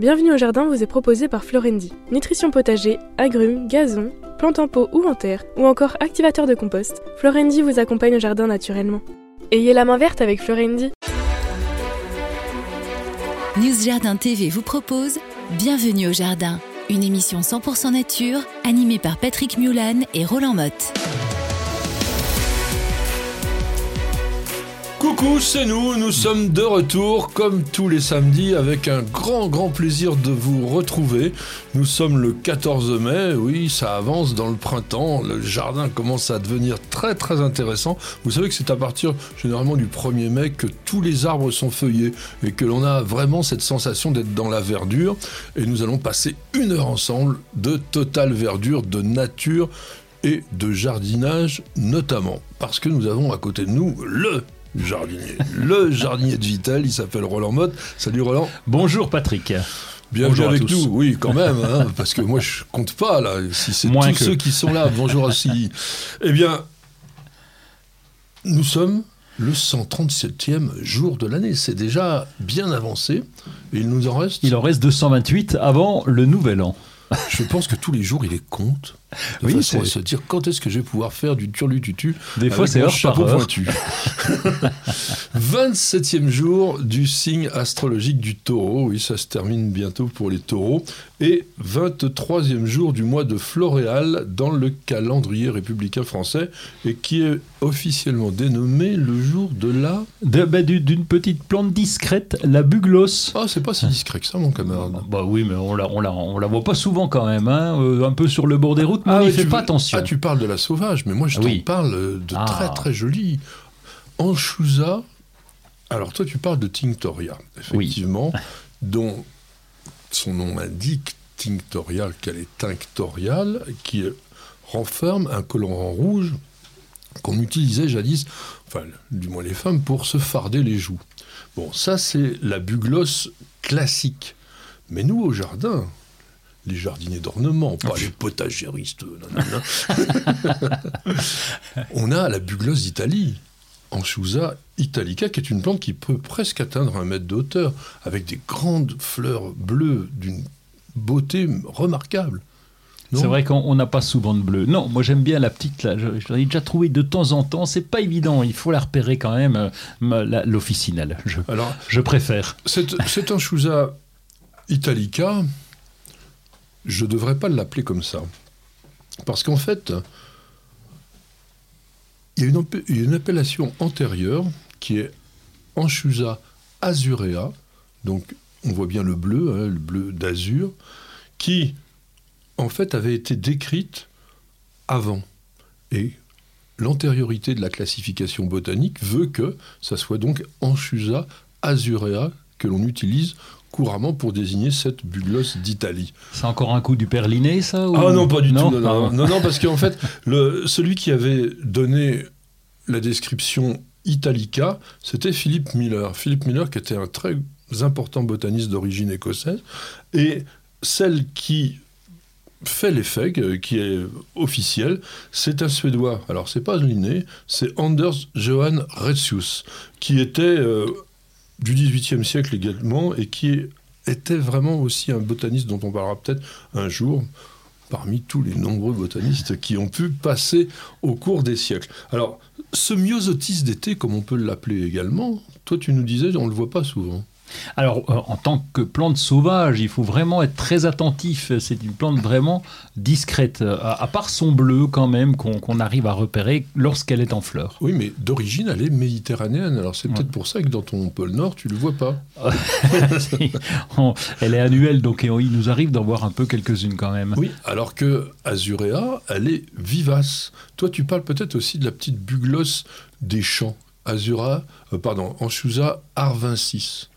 Bienvenue au jardin vous est proposé par Florendi. Nutrition potager, agrumes, gazon, plantes en pot ou en terre, ou encore activateur de compost, Florendi vous accompagne au jardin naturellement. Ayez la main verte avec Florendi. News Jardin TV vous propose Bienvenue au jardin, une émission 100% nature animée par Patrick Mulan et Roland Motte. Coucou, c'est nous, nous sommes de retour comme tous les samedis avec un grand grand plaisir de vous retrouver. Nous sommes le 14 mai, oui, ça avance dans le printemps, le jardin commence à devenir très très intéressant. Vous savez que c'est à partir généralement du 1er mai que tous les arbres sont feuillés et que l'on a vraiment cette sensation d'être dans la verdure. Et nous allons passer une heure ensemble de totale verdure, de nature et de jardinage notamment. Parce que nous avons à côté de nous le jardinier. Le jardinier de Vitel, il s'appelle Roland Motte. Salut Roland. Bonjour Patrick. Bienvenue avec nous, oui, quand même, hein, parce que moi je compte pas là, si c'est tous ceux qui sont là, bonjour aussi. Eh bien, nous sommes le 137e jour de l'année, c'est déjà bien avancé, et il nous en reste... Il en reste 228 avant le nouvel an. Je pense que tous les jours, il les compte. De oui, façon à se dire quand est-ce que je vais pouvoir faire du turlututu. Des fois, c'est heure chapeau par pointu. 27e jour du signe astrologique du taureau. Oui, ça se termine bientôt pour les taureaux. Et 23e jour du mois de Floréal dans le calendrier républicain français et qui est officiellement dénommé le jour de la. Bah, d'une petite plante discrète, la buglos. Ah, c'est pas si discret que ça, mon camarade. Bah oui, mais on la, on la, on la voit pas souvent quand même. Hein, euh, un peu sur le bord des routes ah, fait pas attention. Ah, tu parles de la sauvage, mais moi je t'en parle de ah. très très jolie. Anchusa. Alors toi tu parles de Tinctoria, effectivement, dont son nom indique Tinctoria, qu'elle est tinctoriale, qui renferme un colorant rouge qu'on utilisait jadis, enfin du moins les femmes, pour se farder les joues. Bon, ça c'est la buglosse classique. Mais nous au jardin, les jardiniers d'ornement, pas les potagéristes. on a la buglosse d'Italie, Anchusa italica, qui est une plante qui peut presque atteindre un mètre de hauteur, avec des grandes fleurs bleues d'une beauté remarquable. C'est vrai qu'on n'a pas souvent de bleu. Non, moi j'aime bien la petite là. Je, l'ai déjà trouvée de temps en temps. C'est pas évident. Il faut la repérer quand même. Euh, l'officinelle. Je, Alors, je préfère. C'est un Chousa italica je ne devrais pas l'appeler comme ça. Parce qu'en fait, il y a une, appellation antérieure qui est Anchusa azurea, donc on voit bien le bleu, hein, le bleu d'azur, qui en fait avait été décrite avant. Et l'antériorité de la classification botanique veut que ça soit donc Anchusa azurea que l'on utilise couramment pour désigner cette buglosse d'Italie. C'est encore un coup du Perliné, ça Ah non, pas du tout. Non, non, parce qu'en fait, le, celui qui avait donné la description Italica, c'était Philippe Miller. Philippe Miller, qui était un très important botaniste d'origine écossaise, et celle qui fait l'effet, qui est officiel, c'est un Suédois. Alors, c'est pas Linné, c'est Anders Johan Retzius, qui était euh, du XVIIIe siècle également, et qui était vraiment aussi un botaniste dont on parlera peut-être un jour, parmi tous les nombreux botanistes qui ont pu passer au cours des siècles. Alors, ce myosotis d'été, comme on peut l'appeler également, toi tu nous disais, on ne le voit pas souvent. Alors, euh, en tant que plante sauvage, il faut vraiment être très attentif. C'est une plante vraiment discrète, à, part son bleu quand même, qu'on arrive à repérer lorsqu'elle est en fleur. Oui, mais d'origine, elle est méditerranéenne. Alors, c'est peut-être pour ça que dans ton pôle Nord, tu ne le vois pas. elle est annuelle, donc il nous arrive d'en voir un peu quelques-unes quand même. Oui, alors que Azurea, elle est vivace. Toi, tu parles peut-être aussi de la petite buglosse des champs. Azura, euh, pardon, Anchusa arvincis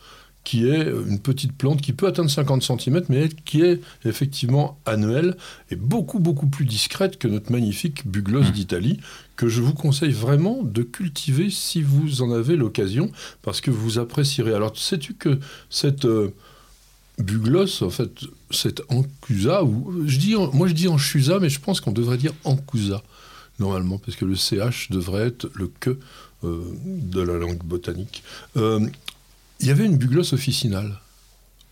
qui est une petite plante qui peut atteindre 50 cm, mais qui est effectivement annuelle et beaucoup, beaucoup plus discrète que notre magnifique buglosse mmh. d'Italie, que je vous conseille vraiment de cultiver si vous en avez l'occasion, parce que vous apprécierez. Alors, sais-tu que cette euh, buglosse, en fait, cette ancusa, ou je dis, moi je dis anchusa, mais je pense qu'on devrait dire ancusa, normalement, parce que le CH devrait être le que euh, de la langue botanique. Euh, il y avait une buglosse officinale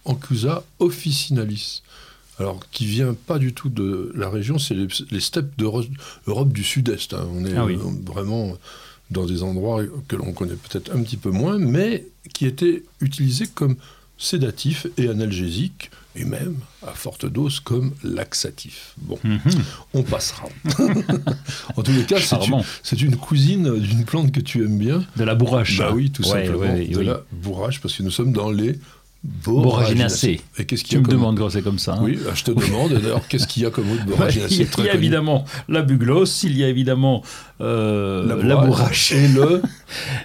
Ancusa officinalis. Alors, qui vient pas du tout de la région, c'est les, steppes d'Europe du Sud-Est. Hein. On est Ah oui. euh, vraiment dans des endroits que l'on connaît peut-être un petit peu moins, mais qui étaient utilisés comme sédatifs et analgésiques, et même à forte dose comme laxatifs. Bon, Mhm. on passera. en tous les cas, c'est une, cousine d'une plante que tu aimes bien. De la bourrache. Bah oui, tout Ouais, simplement. ouais, de oui. la bourrache, parce que nous sommes dans les borraginacées. Et qu'est-ce qu'il Tu y a me comme... demandes quand c'est comme ça. hein. Oui, bah, je te demande. D'ailleurs, qu'est-ce qu'il y a comme autre Il y borraginacée il y a évidemment la buglosse, il y a évidemment euh, et le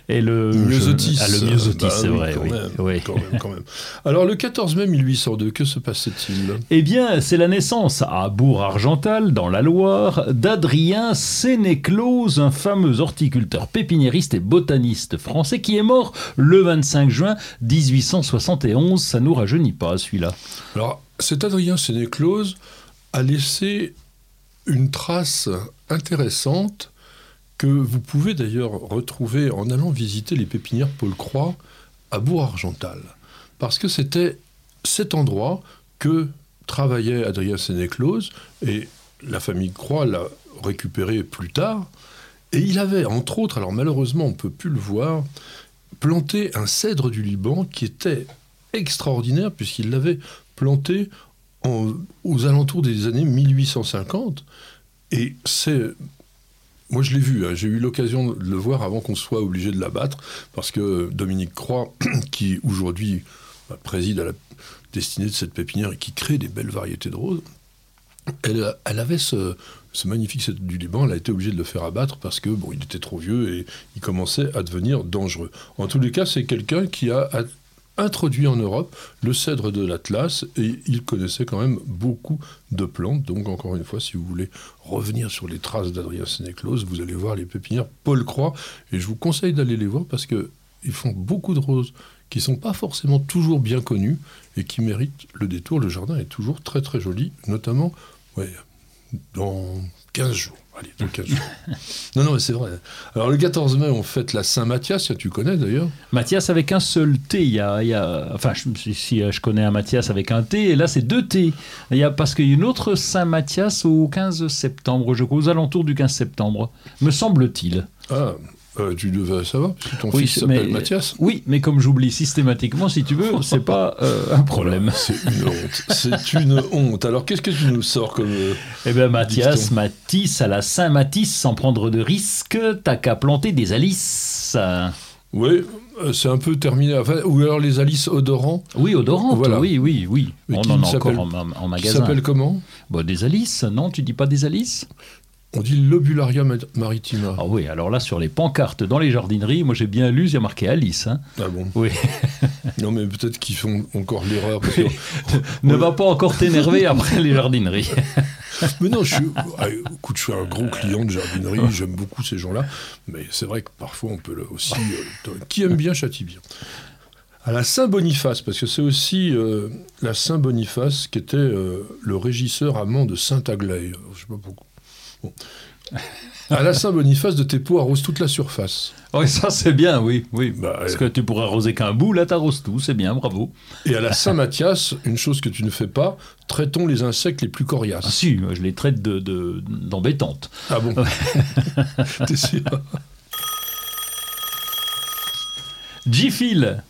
et le myosotis. Ah, le myosotis, Bah c'est oui, vrai. quand oui. même, Oui. quand même, quand même. Alors, le 14 mai 1802, que se passait-il? Eh bien, c'est la naissance à Bourg-Argental, dans la Loire, d'Adrien Sénéclose, un fameux horticulteur pépiniériste et botaniste français qui est mort le 25 juin 1871. Ça nous rajeunit pas, celui-là. Alors, cet Adrien Sénéclose a laissé une trace intéressante que vous pouvez d'ailleurs retrouver en allant visiter les pépinières Paul Croix à Bourg-Argental. Parce que c'était cet endroit que travaillait Adrien Sénéclose et la famille Croix l'a récupéré plus tard. Et il avait, entre autres, alors malheureusement on ne peut plus le voir, planté un cèdre du Liban qui était extraordinaire puisqu'il l'avait planté aux alentours des années 1850. Et c'est. Moi, je l'ai vu, hein, j'ai eu l'occasion de le voir avant qu'on soit obligé de l'abattre, parce que Dominique Croix, qui aujourd'hui bah, préside à la destinée de cette pépinière et qui crée des belles variétés de roses, elle, elle avait ce, ce magnifique du Liban, elle a été obligée de le faire abattre parce que bon, il était trop vieux et il commençait à devenir dangereux. En tous les cas, c'est quelqu'un qui a introduit en Europe le cèdre de l'Atlas et il connaissait quand même beaucoup de plantes. Donc encore une fois, si vous voulez revenir sur les traces d'Adrien Sénéclose, vous allez voir les pépinières Paul Croix et je vous conseille d'aller les voir parce que ils font beaucoup de roses qui sont pas forcément toujours bien connues et qui méritent le détour. Le jardin est toujours très très joli, notamment dans 15 jours. Allez, dans 15 jours. Non, non, mais c'est vrai. Alors, le 14 mai, on fête la Saint-Mathias, tu connais d'ailleurs. Mathias avec un seul T. Il y a, il y a- enfin, je, si- si euh, je connais un Mathias avec un T, et là c'est deux T. Il y a, parce qu'il y a une autre Saint-Mathias au 15 septembre, je crois, aux alentours du 15 septembre, me semble-t-il. Ah, euh, tu devais savoir, parce que ton Oui, fils s'appelle Mathias. Oui, mais comme j'oublie systématiquement, si tu veux, c'est pas euh, un problème. C'est une honte. C'est une honte. Alors, qu'est-ce que tu nous sors comme. euh, Eh bien, Mathias. Matisse, à la Saint-Mathis, sans prendre de risque, t'as qu'à planter des alices. Oui, euh, c'est un peu terminé. Enfin, ou alors les Alice odorants, Oui, odorantes, Voilà. oui, oui, oui. Mais On en a encore s'appelle- en, en qui magasin. s'appellent comment? Bon, des alices, non Tu dis pas des alices? On dit Lobularia ma- maritima. Ah oui, alors là, sur les pancartes dans les jardineries, moi j'ai bien lu, il y a marqué Alice. hein. Ah bon? Oui. Non, mais peut-être qu'ils font encore l'erreur. ne va pas encore t'énerver après les jardineries. Mais non, je suis, ah, écoute, je suis un gros client de jardinerie, j'aime beaucoup ces gens-là, mais c'est vrai que parfois on peut le- aussi. euh, qui aime bien châtie bien. À la Saint-Boniface, parce que c'est aussi euh, la Saint-Boniface qui était euh, le régisseur amant de Saint-Aglaé. Je sais pas pourquoi. Bon. À la Saint-Boniface, de tes pots arrose toute la surface. oui, ça c'est bien, oui. oui. Bah, Parce que tu pourrais arroser qu'un bout, là t'arroses tout, c'est bien, bravo. Et à la Saint-Mathias, une chose que tu ne fais pas, traitons les insectes les plus Ah coriaces. si, moi, je les traite de- de- d'embêtantes. Ah bon T'es sûr? Gphil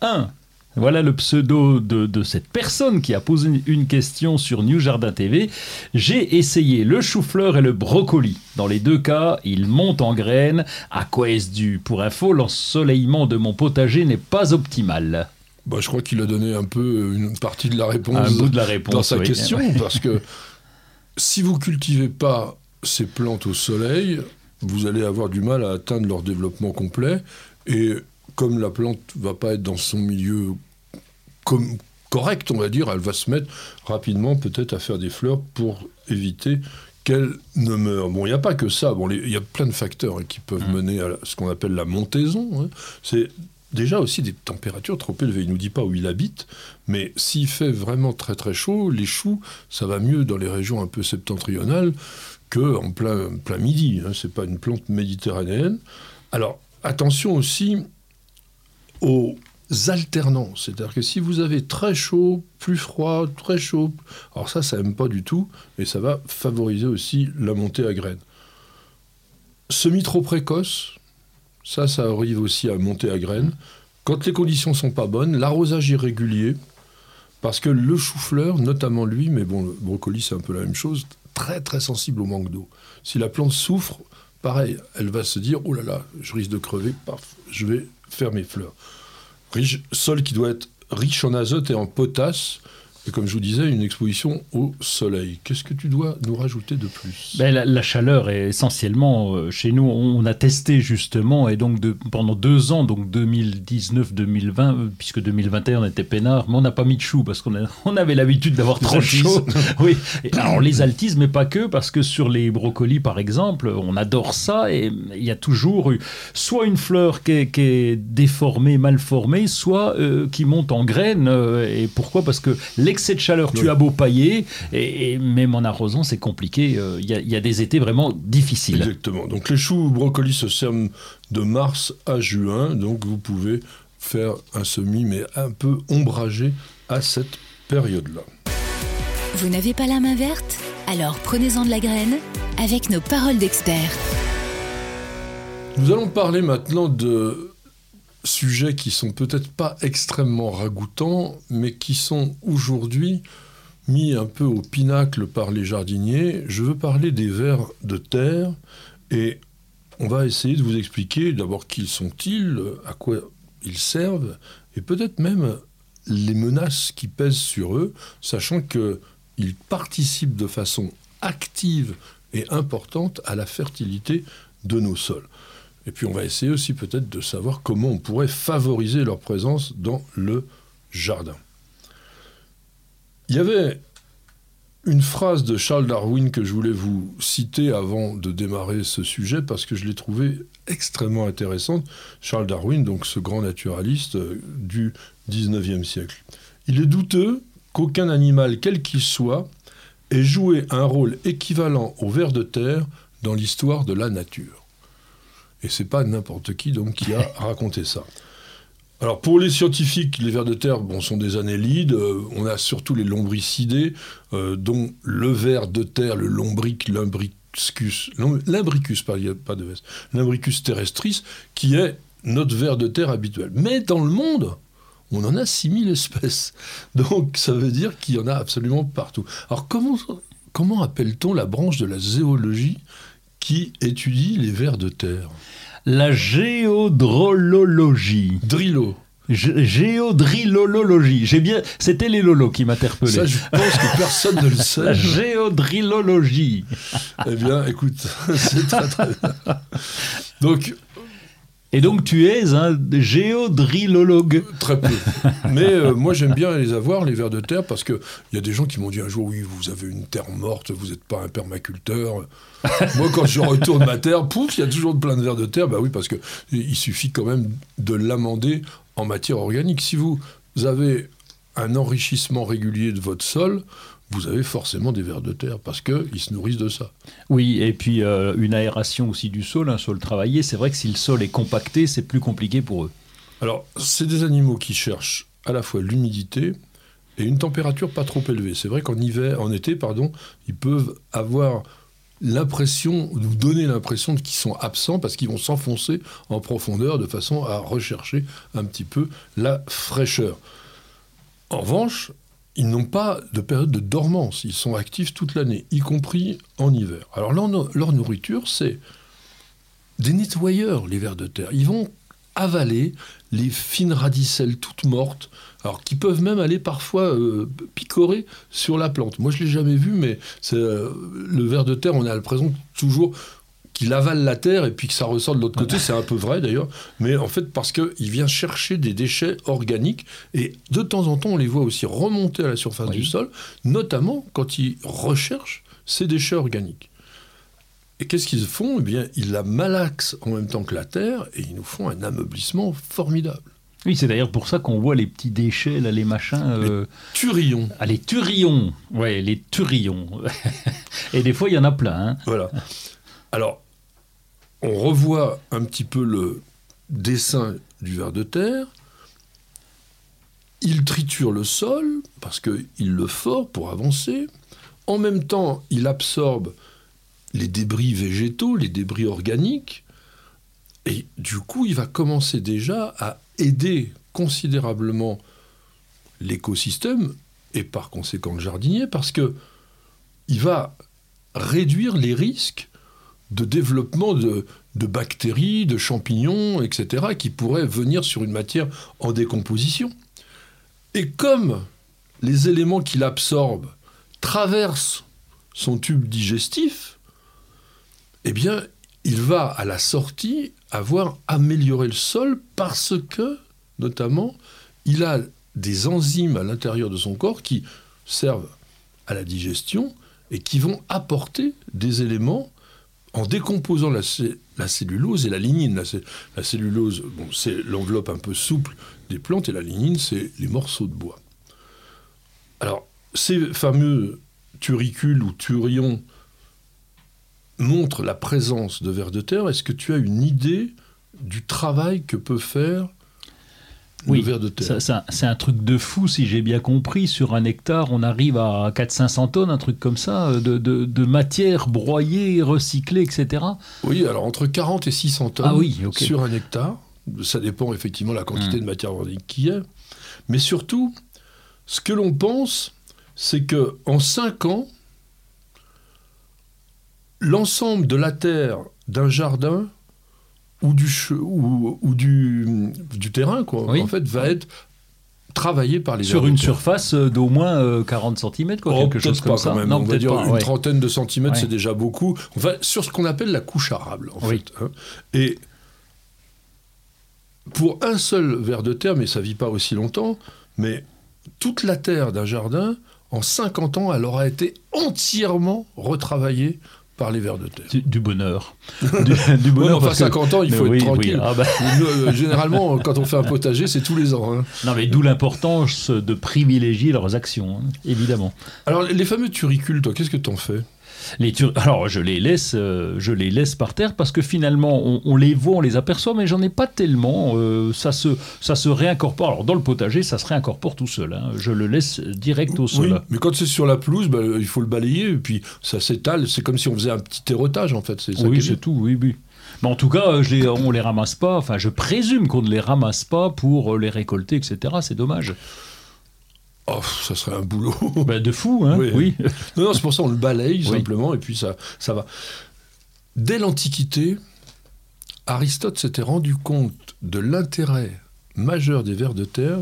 1. Voilà le pseudo de, de cette personne qui a posé une question sur New Jardin TV. J'ai essayé le chou-fleur et le brocoli. Dans les deux cas, ils montent en graines. À quoi est-ce dû Pour info, l'ensoleillement de mon potager n'est pas optimal. Bah, je crois qu'il a donné un peu une partie de la réponse Un bout de la réponse. dans sa oui. question, parce que si vous cultivez pas ces plantes au soleil, vous allez avoir du mal à atteindre leur développement complet. Et comme la plante va pas être dans son milieu comme, correct, on va dire, elle va se mettre rapidement peut-être à faire des fleurs pour éviter qu'elle ne meure. Bon, il n'y a pas que ça. Bon, il y a plein de facteurs hein, qui peuvent Mm. mener à ce qu'on appelle la montaison. hein. C'est déjà aussi des températures trop élevées. Il nous dit pas où il habite, mais s'il fait vraiment très très chaud, les choux, ça va mieux dans les régions un peu septentrionales que en plein, plein midi. Hein. C'est pas une plante méditerranéenne. Alors attention aussi aux alternants. C'est-à-dire que si vous avez très chaud, plus froid, très chaud, alors ça, ça n'aime pas du tout, et ça va favoriser aussi la montée à graines. Semi trop précoce, ça, ça arrive aussi à monter à graines. Quand les conditions sont pas bonnes, l'arrosage irrégulier, parce que le chou-fleur, notamment lui, mais bon, le brocoli c'est un peu la même chose, très très sensible au manque d'eau. Si la plante souffre, pareil, elle va se dire, oh là là, je risque de crever, paf, je vais faire mes fleurs. Sol qui doit être riche en azote et en potasse, et comme je vous disais, une exposition au soleil. Qu'est-ce que tu dois nous rajouter de plus? Ben, la, chaleur est essentiellement euh, chez nous. On a testé justement et donc de, pendant deux ans, donc 2019-2020, euh, puisque 2021 on était peinard, mais on n'a pas mis de chou parce qu'on on avait l'habitude d'avoir trop chaud. oui. alors les altis, mais pas que, parce que sur les brocolis par exemple, on adore ça et il y a toujours eu soit une fleur qui est, déformée, mal formée, soit euh, qui monte en graines. et pourquoi? Parce que les excès de chaleur, tu as beau pailler, et, même en arrosant, c'est compliqué. Euh, il y, a des étés vraiment difficiles. Exactement. Donc les choux brocolis se serment de mars à juin, donc vous pouvez faire un semis, mais un peu ombragé à cette période-là. Vous n'avez pas la main verte? Alors prenez-en de la graine avec nos paroles d'experts. Nous allons parler maintenant de sujets qui sont peut-être pas extrêmement ragoûtants, mais qui sont aujourd'hui mis un peu au pinacle par les jardiniers. Je veux parler des vers de terre et on va essayer de vous expliquer d'abord qui sont-ils, à quoi ils servent et peut-être même les menaces qui pèsent sur eux, sachant qu'ils participent de façon active et importante à la fertilité de nos sols. Et puis on va essayer aussi peut-être de savoir comment on pourrait favoriser leur présence dans le jardin. Il y avait une phrase de Charles Darwin que je voulais vous citer avant de démarrer ce sujet parce que je l'ai trouvée extrêmement intéressante. Charles Darwin, donc ce grand naturaliste euh, du 19e siècle. Il est douteux qu'aucun animal, quel qu'il soit, ait joué un rôle équivalent au ver de terre dans l'histoire de la nature. Et c'est pas n'importe qui donc qui a raconté ça. Alors pour les scientifiques, les vers de terre bon, sont des annélides. Euh, on a surtout les lombricidés, euh, dont le ver de terre, le lombric, l'imbricus, l'imbricus, pas, pas de l'imbricus terrestris, qui est notre ver de terre habituel. Mais dans le monde, on en a 6000 espèces. Donc ça veut dire qu'il y en a absolument partout. Alors comment, comment appelle-t-on la branche de la zéologie qui étudie les vers de terre La géodrolologie. Drillo. Géodrilologie. J'ai bien, c'était les lolos qui m'interpellaient. Ça, je pense que personne ne le sait. La géodrilologie. eh bien, écoute, c'est très très bien. Donc, et donc tu es un géodrilologue. Très peu. Mais euh, moi j'aime bien les avoir, les vers de terre, parce qu'il y a des gens qui m'ont dit un jour, oui, vous avez une terre morte, vous n'êtes pas un permaculteur. moi quand je retourne ma terre, pouf, il y a toujours plein de vers de terre. Bah oui, parce qu'il suffit quand même de l'amender en matière organique. Si vous avez un enrichissement régulier de votre sol, vous avez forcément des vers de terre parce qu'ils se nourrissent de ça. Oui, et puis euh, une aération aussi du sol, un sol travaillé. C'est vrai que si le sol est compacté, c'est plus compliqué pour eux. Alors, c'est des animaux qui cherchent à la fois l'humidité et une température pas trop élevée. C'est vrai qu'en hiver, en été, pardon, ils peuvent avoir l'impression, nous donner l'impression qu'ils sont absents parce qu'ils vont s'enfoncer en profondeur de façon à rechercher un petit peu la fraîcheur. En revanche, ils n'ont pas de période de dormance, ils sont actifs toute l'année, y compris en hiver. Alors leur, nourriture, c'est des nettoyeurs, les vers de terre. Ils vont avaler les fines radicelles toutes mortes, qui peuvent même aller parfois euh, picorer sur la plante. Moi, je l'ai jamais vu, mais euh, le ver de terre, on a l'impression toujours qu'il avale la terre et puis que ça ressort de l'autre côté, c'est un peu vrai d'ailleurs, mais en fait parce qu'il vient chercher des déchets organiques et de temps en temps on les voit aussi remonter à la surface du sol, notamment quand il recherche ces déchets organiques. Et qu'est-ce qu'ils font? Eh bien, ils la malaxent en même temps que la terre et ils nous font un ameublissement formidable. Oui, c'est d'ailleurs pour ça qu'on voit les petits déchets, là, les machins. Euh... Les turillons. Ah, les turillons. Ouais, les turillons. et des fois, il y en a plein. Hein. Voilà. Alors, on revoit un petit peu le dessin du ver de terre. il triture le sol parce qu'il le fort pour avancer. En même temps, il absorbe les débris végétaux, les débris organiques. Et du coup, il va commencer déjà à aider considérablement l'écosystème et par conséquent le jardinier parce que il va réduire les risques de développement de, bactéries, de champignons, etc., qui pourraient venir sur une matière en décomposition. Et comme les éléments qu'il absorbe traversent son tube digestif, eh bien, il va à la sortie avoir amélioré le sol parce que, notamment, il a des enzymes à l'intérieur de son corps qui servent à la digestion et qui vont apporter des éléments en décomposant la, cellulose et la lignine. La, cellulose, c'est l'enveloppe un peu souple des plantes et la lignine, c'est les morceaux de bois. Alors, ces fameux turicules ou turions montrent la présence de vers de terre. Est-ce que tu as une idée du travail que peut faire oui, c'est un truc de fou, si j'ai bien compris. Sur un hectare, on arrive à 400-500 tonnes, un truc comme ça, de, de, matière broyée, recyclée, etc. Oui, alors entre 40 et 600 tonnes ah sur un hectare. Ça dépend effectivement de la quantité hmm. de matière organique qu'il y a. Mais surtout, ce que l'on pense, c'est que en 5 ans, l'ensemble de la terre d'un jardin ou du, ou, ou du, du, terrain, quoi, en fait, va être travaillé par les Sur une surface euh, d'au moins 40 euh, cm, quoi, oh, quelque chose comme ça. Même. Non, On va dire une trentaine de centimètres, c'est déjà beaucoup. Enfin, sur ce qu'on appelle la couche arable, en fait. Hein. Et pour un seul ver de terre, mais ça vit pas aussi longtemps, mais toute la terre d'un jardin, en 50 ans, elle aura été entièrement retravaillée par les vers de terre. Du, bonheur. Du, bonheur. enfin, 50 ans, il faut être tranquille. Ah bah. euh, généralement, quand on fait un potager, c'est tous les ans. Hein. Non, mais d'où l'importance de privilégier leurs actions, hein, évidemment. Alors, les fameux turicules, toi, qu'est-ce que tu en fais? Les Alors je les laisse, euh, je les laisse par terre parce que finalement on, les voit, on les aperçoit, mais j'en ai pas tellement. Euh, ça se, ça se réincorpore. Alors dans le potager, ça se réincorpore tout seul. Hein. Je le laisse direct au sol. Oui, mais quand c'est sur la pelouse, bah, il faut le balayer et puis ça s'étale. C'est comme si on faisait un petit terrotage en fait. oui, c'est tout. Oui, oui. Mais en tout cas, je les, on les ramasse pas. Enfin, je présume qu'on ne les ramasse pas pour les récolter, etc. C'est dommage. Oh, ça serait un boulot. Bah, de fou, hein oui. Non, non c'est pour ça on le balaye simplement et puis ça, ça va. Dès l'Antiquité, Aristote s'était rendu compte de l'intérêt majeur des vers de terre.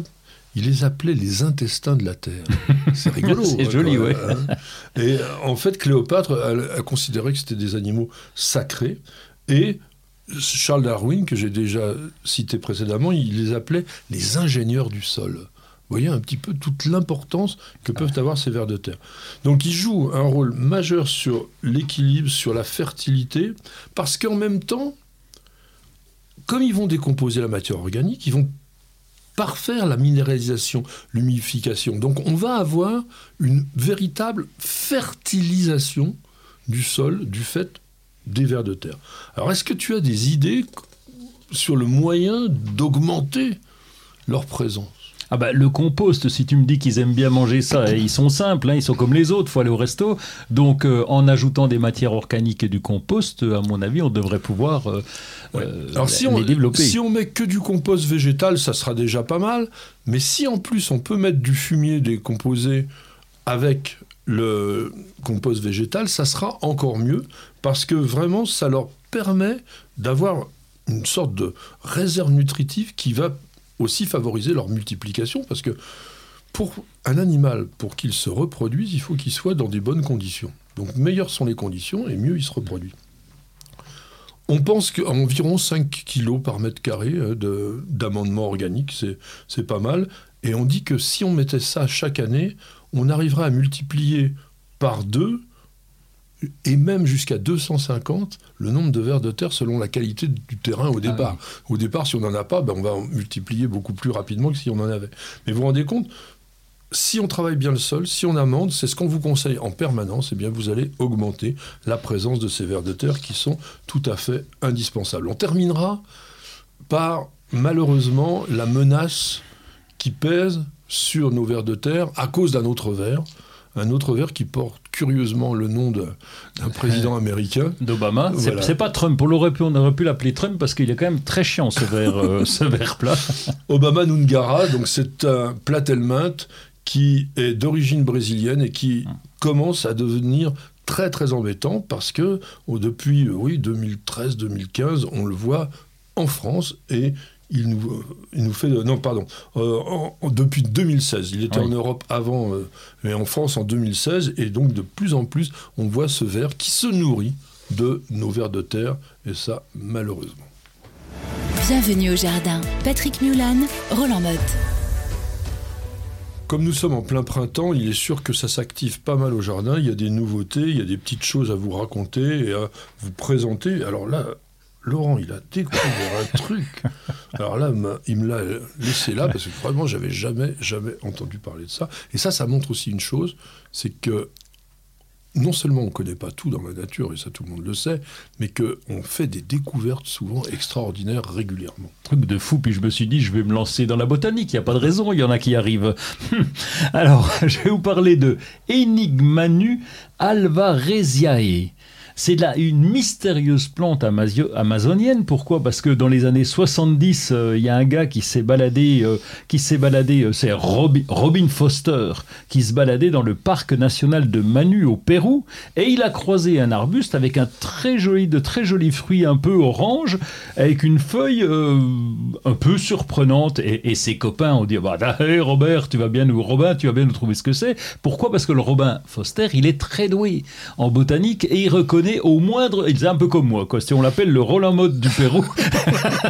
Il les appelait les intestins de la terre. C'est rigolo. c'est joli, oui. Hein. et en fait, Cléopâtre a, a considéré que c'était des animaux sacrés. Et Charles Darwin, que j'ai déjà cité précédemment, il les appelait les ingénieurs du sol. Voyez un petit peu toute l'importance que peuvent avoir ces vers de terre. Donc ils jouent un rôle majeur sur l'équilibre, sur la fertilité, parce qu'en même temps, comme ils vont décomposer la matière organique, ils vont parfaire la minéralisation, l'humidification. Donc on va avoir une véritable fertilisation du sol du fait des vers de terre. Alors est-ce que tu as des idées sur le moyen d'augmenter leur présence? Ah bah, le compost, si tu me dis qu'ils aiment bien manger ça, ils sont simples, hein, ils sont comme les autres, faut aller au resto. Donc euh, en ajoutant des matières organiques et du compost, à mon avis, on devrait pouvoir euh, euh, Alors, si on, les développer. Si on met que du compost végétal, ça sera déjà pas mal. Mais si en plus on peut mettre du fumier décomposé avec le compost végétal, ça sera encore mieux parce que vraiment ça leur permet d'avoir une sorte de réserve nutritive qui va aussi favoriser leur multiplication, parce que pour un animal, pour qu'il se reproduise, il faut qu'il soit dans des bonnes conditions. Donc meilleures sont les conditions et mieux il se reproduit. On pense qu'environ 5 kg par mètre carré euh, d'amendement organique, c'est pas mal. Et on dit que si on mettait ça chaque année, on arriverait à multiplier par deux et même jusqu'à 250 le nombre de vers de terre selon la qualité du terrain au ah départ. Au départ, si on n'en a pas, ben on va multiplier beaucoup plus rapidement que si on en avait. Mais vous vous rendez compte, si on travaille bien le sol, si on amende, c'est ce qu'on vous conseille en permanence, et eh bien vous allez augmenter la présence de ces vers de terre qui sont tout à fait indispensables. On terminera par malheureusement la menace qui pèse sur nos vers de terre à cause d'un autre vers, un autre vers qui porte curieusement le nom d'un président américain. D'Obama. C'est- Voilà. C'est pas Trump. On, l'aurait pu, on aurait pu l'appeler Trump parce qu'il est quand même très chiant ce verre, euh, ce verre plat. Obama Nungara, donc c'est un platelmint qui est d'origine brésilienne et qui commence à devenir très très embêtant parce que oh, depuis euh, oui 2013-2015 on le voit en France et il nous, euh, il nous fait non pardon euh, en- en- depuis 2016 il était Oui. en Europe avant euh, mais en France en 2016 et donc de plus en plus on voit ce ver qui se nourrit de nos vers de terre et ça malheureusement Bienvenue au jardin. Patrick Mulan, Roland Motte. Comme nous sommes en plein printemps, il est sûr que ça s'active pas mal au jardin. Il y a des nouveautés, il y a des petites choses à vous raconter et à vous présenter. Alors là, Laurent, il a découvert un truc. Alors là, il me l'a laissé là parce que vraiment, j'avais jamais, jamais entendu parler de ça. Et ça, ça montre aussi une chose, c'est que non seulement on ne connaît pas tout dans la nature, et ça tout le monde le sait, mais qu'on fait des découvertes souvent extraordinaires régulièrement. Truc de fou. Puis je me suis dit, je vais me lancer dans la botanique. Il n'y a pas de raison. Il y en a qui arrivent. Alors, je vais vous parler de Enigmanu alvaresiae. C'est là une mystérieuse plante amazonienne. Pourquoi? Parce que dans les années 70, euh, il y a un gars qui s'est baladé, euh, qui s'est baladé, euh, c'est Robi- Robin Foster, qui se baladait dans le parc national de Manu au Pérou, et il a croisé un arbuste avec un très joli, de très jolis fruits un peu orange, avec une feuille un peu surprenante. Et, ses copains ont dit bah, hey, Robert, tu vas bien nous, Robin, tu vas bien nous trouver ce que c'est. Pourquoi? Parce que le Robin Foster, il est très doué en botanique et il reconnaît au moindre, il est un peu comme moi, quoi. Si on l'appelle le Roland Mode du Pérou,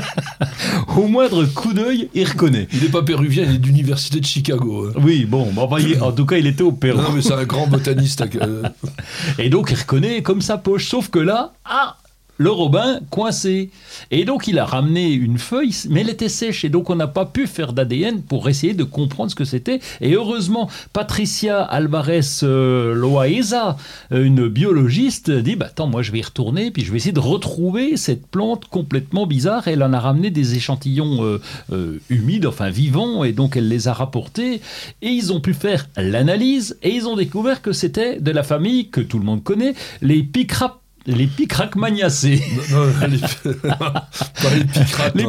au moindre coup d'œil, il reconnaît. Il n'est pas péruvien, il est d'université de Chicago. hein. Oui, bon, bah, il- en tout cas, il était au Pérou. Non, mais c'est un grand botaniste. euh, Et donc, il reconnaît comme sa poche. Sauf que là, ah, le Robin coincé. Et donc, il a ramené une feuille, mais elle était sèche. Et donc, on n'a pas pu faire d'ADN pour essayer de comprendre ce que c'était. Et heureusement, Patricia Alvarez euh, Loaiza, euh, une biologiste, dit bah, Attends, moi, je vais y retourner, puis je vais essayer de retrouver cette plante complètement bizarre. Elle en a ramené des échantillons euh, euh, humides, enfin vivants, et donc elle les a rapportés. Et ils ont pu faire l'analyse, et ils ont découvert que c'était de la famille que tout le monde connaît, les Picrap les non, non, les, pas les picrates, Les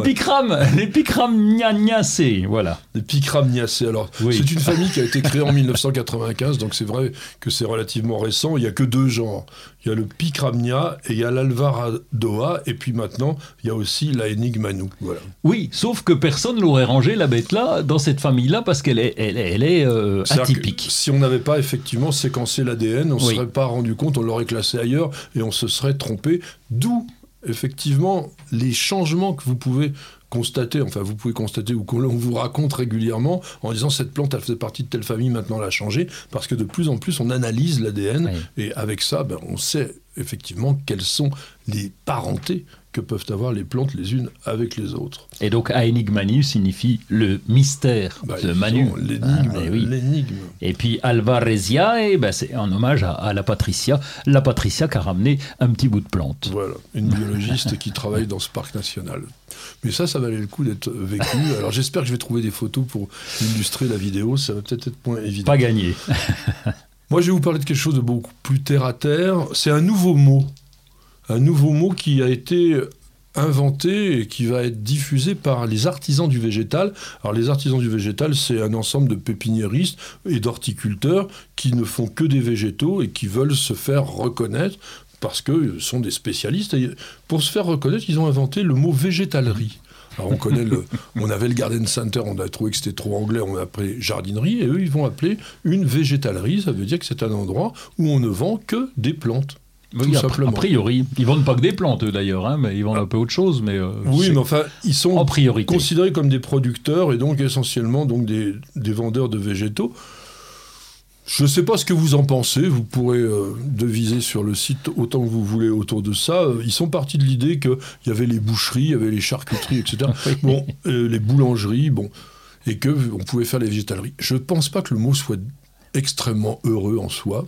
voilà. les picramniacées. Alors, Oui. c'est une famille qui a été créée en 1995, donc c'est vrai que c'est relativement récent. Il y a que deux genres. Il y a le picramnia et il y a l'alvaradoa, et puis maintenant, il y a aussi la enigmanu. Voilà. Oui, sauf que personne l'aurait rangé la bête là dans cette famille là parce qu'elle est, elle, elle est euh, atypique. Si on n'avait pas effectivement séquencé l'ADN, on ne Oui. serait pas rendu compte, on l'aurait classé ailleurs et on se serait trompé. D'où effectivement les changements que vous pouvez constater, enfin vous pouvez constater ou qu'on vous raconte régulièrement en disant cette plante elle faisait partie de telle famille, maintenant elle a changé, parce que de plus en plus on analyse l'ADN Oui. et avec ça ben, on sait effectivement quelles sont les parentés que peuvent avoir les plantes les unes avec les autres. Et donc Aenigmanu signifie le mystère Bah, de Manu. L'énigme, Ah, eh oui. l'énigme. Et puis Alvarezia, ben, c'est en hommage à, à la Patricia, la Patricia qui a ramené un petit bout de plante. Voilà, une biologiste qui travaille dans ce parc national. Mais ça, ça valait le coup d'être vécu. Alors j'espère que je vais trouver des photos pour illustrer la vidéo. Ça va peut-être être moins évident. Pas gagné. Moi, je vais vous parler de quelque chose de beaucoup plus terre à terre. C'est un nouveau mot. Un nouveau mot qui a été inventé et qui va être diffusé par les artisans du végétal. Alors les artisans du végétal, c'est un ensemble de pépiniéristes et d'horticulteurs qui ne font que des végétaux et qui veulent se faire reconnaître parce que sont des spécialistes. Et pour se faire reconnaître, ils ont inventé le mot végétalerie. Alors on connaît le, on avait le garden center, on a trouvé que c'était trop anglais, on a appelé jardinerie, et eux ils vont appeler une végétalerie, ça veut dire que c'est un endroit où on ne vend que des plantes. Tout a, simplement. a priori. Ils vendent pas que des plantes d'ailleurs, hein, mais ils vendent un peu autre chose. Mais, euh, Oui, mais enfin, ils sont en priorité. considérés comme des producteurs et donc essentiellement donc des, des vendeurs de végétaux. Je ne sais pas ce que vous en pensez, vous pourrez euh, deviser sur le site autant que vous voulez autour de ça. Euh, Ils sont partis de l'idée qu'il y avait les boucheries, il y avait les charcuteries, etc. bon, les boulangeries, bon, et que on pouvait faire les végétaleries. Je ne pense pas que le mot soit extrêmement heureux en soi.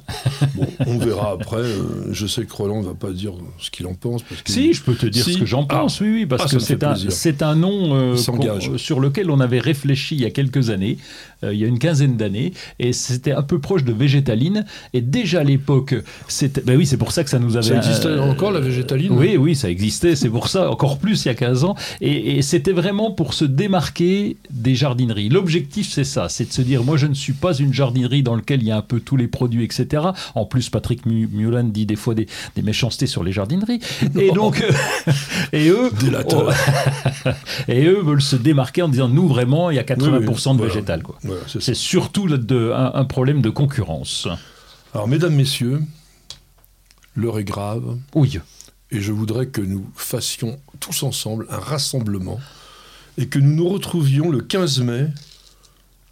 Bon, on verra après. euh, je sais que Roland ne va pas dire ce qu'il en pense. Parce que Si, je peux te dire Si. ce que j'en pense, oui, oui, parce Ah, que c'est un, c'est un nom euh, qu'on- sur lequel on avait réfléchi il y a quelques années, euh, il y a une quinzaine d'années, et c'était un peu proche de Végétaline. Et déjà à l'époque, c'était. Ben oui, c'est pour ça que ça nous avait. Ça existait euh, encore la végétaline Oui, oui, ça existait, c'est pour ça, encore plus il y a 15 ans. Et, et c'était vraiment pour se démarquer des jardineries. L'objectif, c'est ça, c'est de se dire, moi, je ne suis pas une jardinerie dans laquelle il y a un peu tous les produits, etc. En plus, Patrick Mu- Mulan dit des fois des, des méchancetés sur les jardineries. Et donc, et eux, oh, et eux veulent se démarquer en disant, nous, vraiment, il y a 80% Oui, oui, de voilà. végétal, quoi. Voilà, c'est surtout le- de- un, un problème de concurrence. Alors, mesdames, messieurs, l'heure est grave. Oui. et je voudrais que nous fassions tous ensemble un rassemblement et que nous nous retrouvions le 15 mai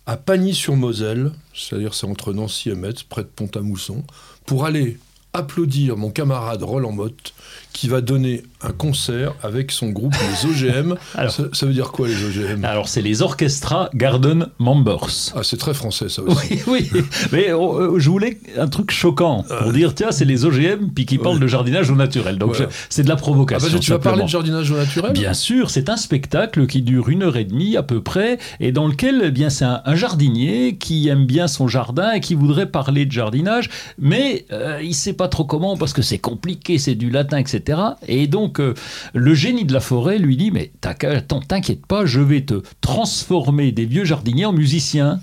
à Pagny-sur-Moselle, c'est-à-dire c'est entre Nancy et Metz, près de Pont-à-Mousson, pour aller applaudir mon camarade Roland Motte qui va donner un concert avec son groupe les OGM. Alors- ça, ça veut dire quoi les OGM Alors, c'est les Orchestra Garden Members. Ah, c'est très français ça aussi. Oui, oui, mais euh, je voulais un truc choquant pour dire tiens, c'est les OGM puis qui parlent de jardinage au naturel. Donc Voilà. c'est de la Ah provocation. bah, tu vas parler de jardinage au naturel? Bien sûr, c'est un spectacle qui dure une heure et demie à peu près, et dans lequel eh bien c'est un, un jardinier qui aime bien son jardin et qui voudrait parler de jardinage, mais euh, il sait pas trop comment parce que c'est compliqué, c'est du latin, etc. Et donc euh, le génie de la forêt lui dit mais t'inquiète pas, je vais te transformer des vieux jardiniers en musiciens.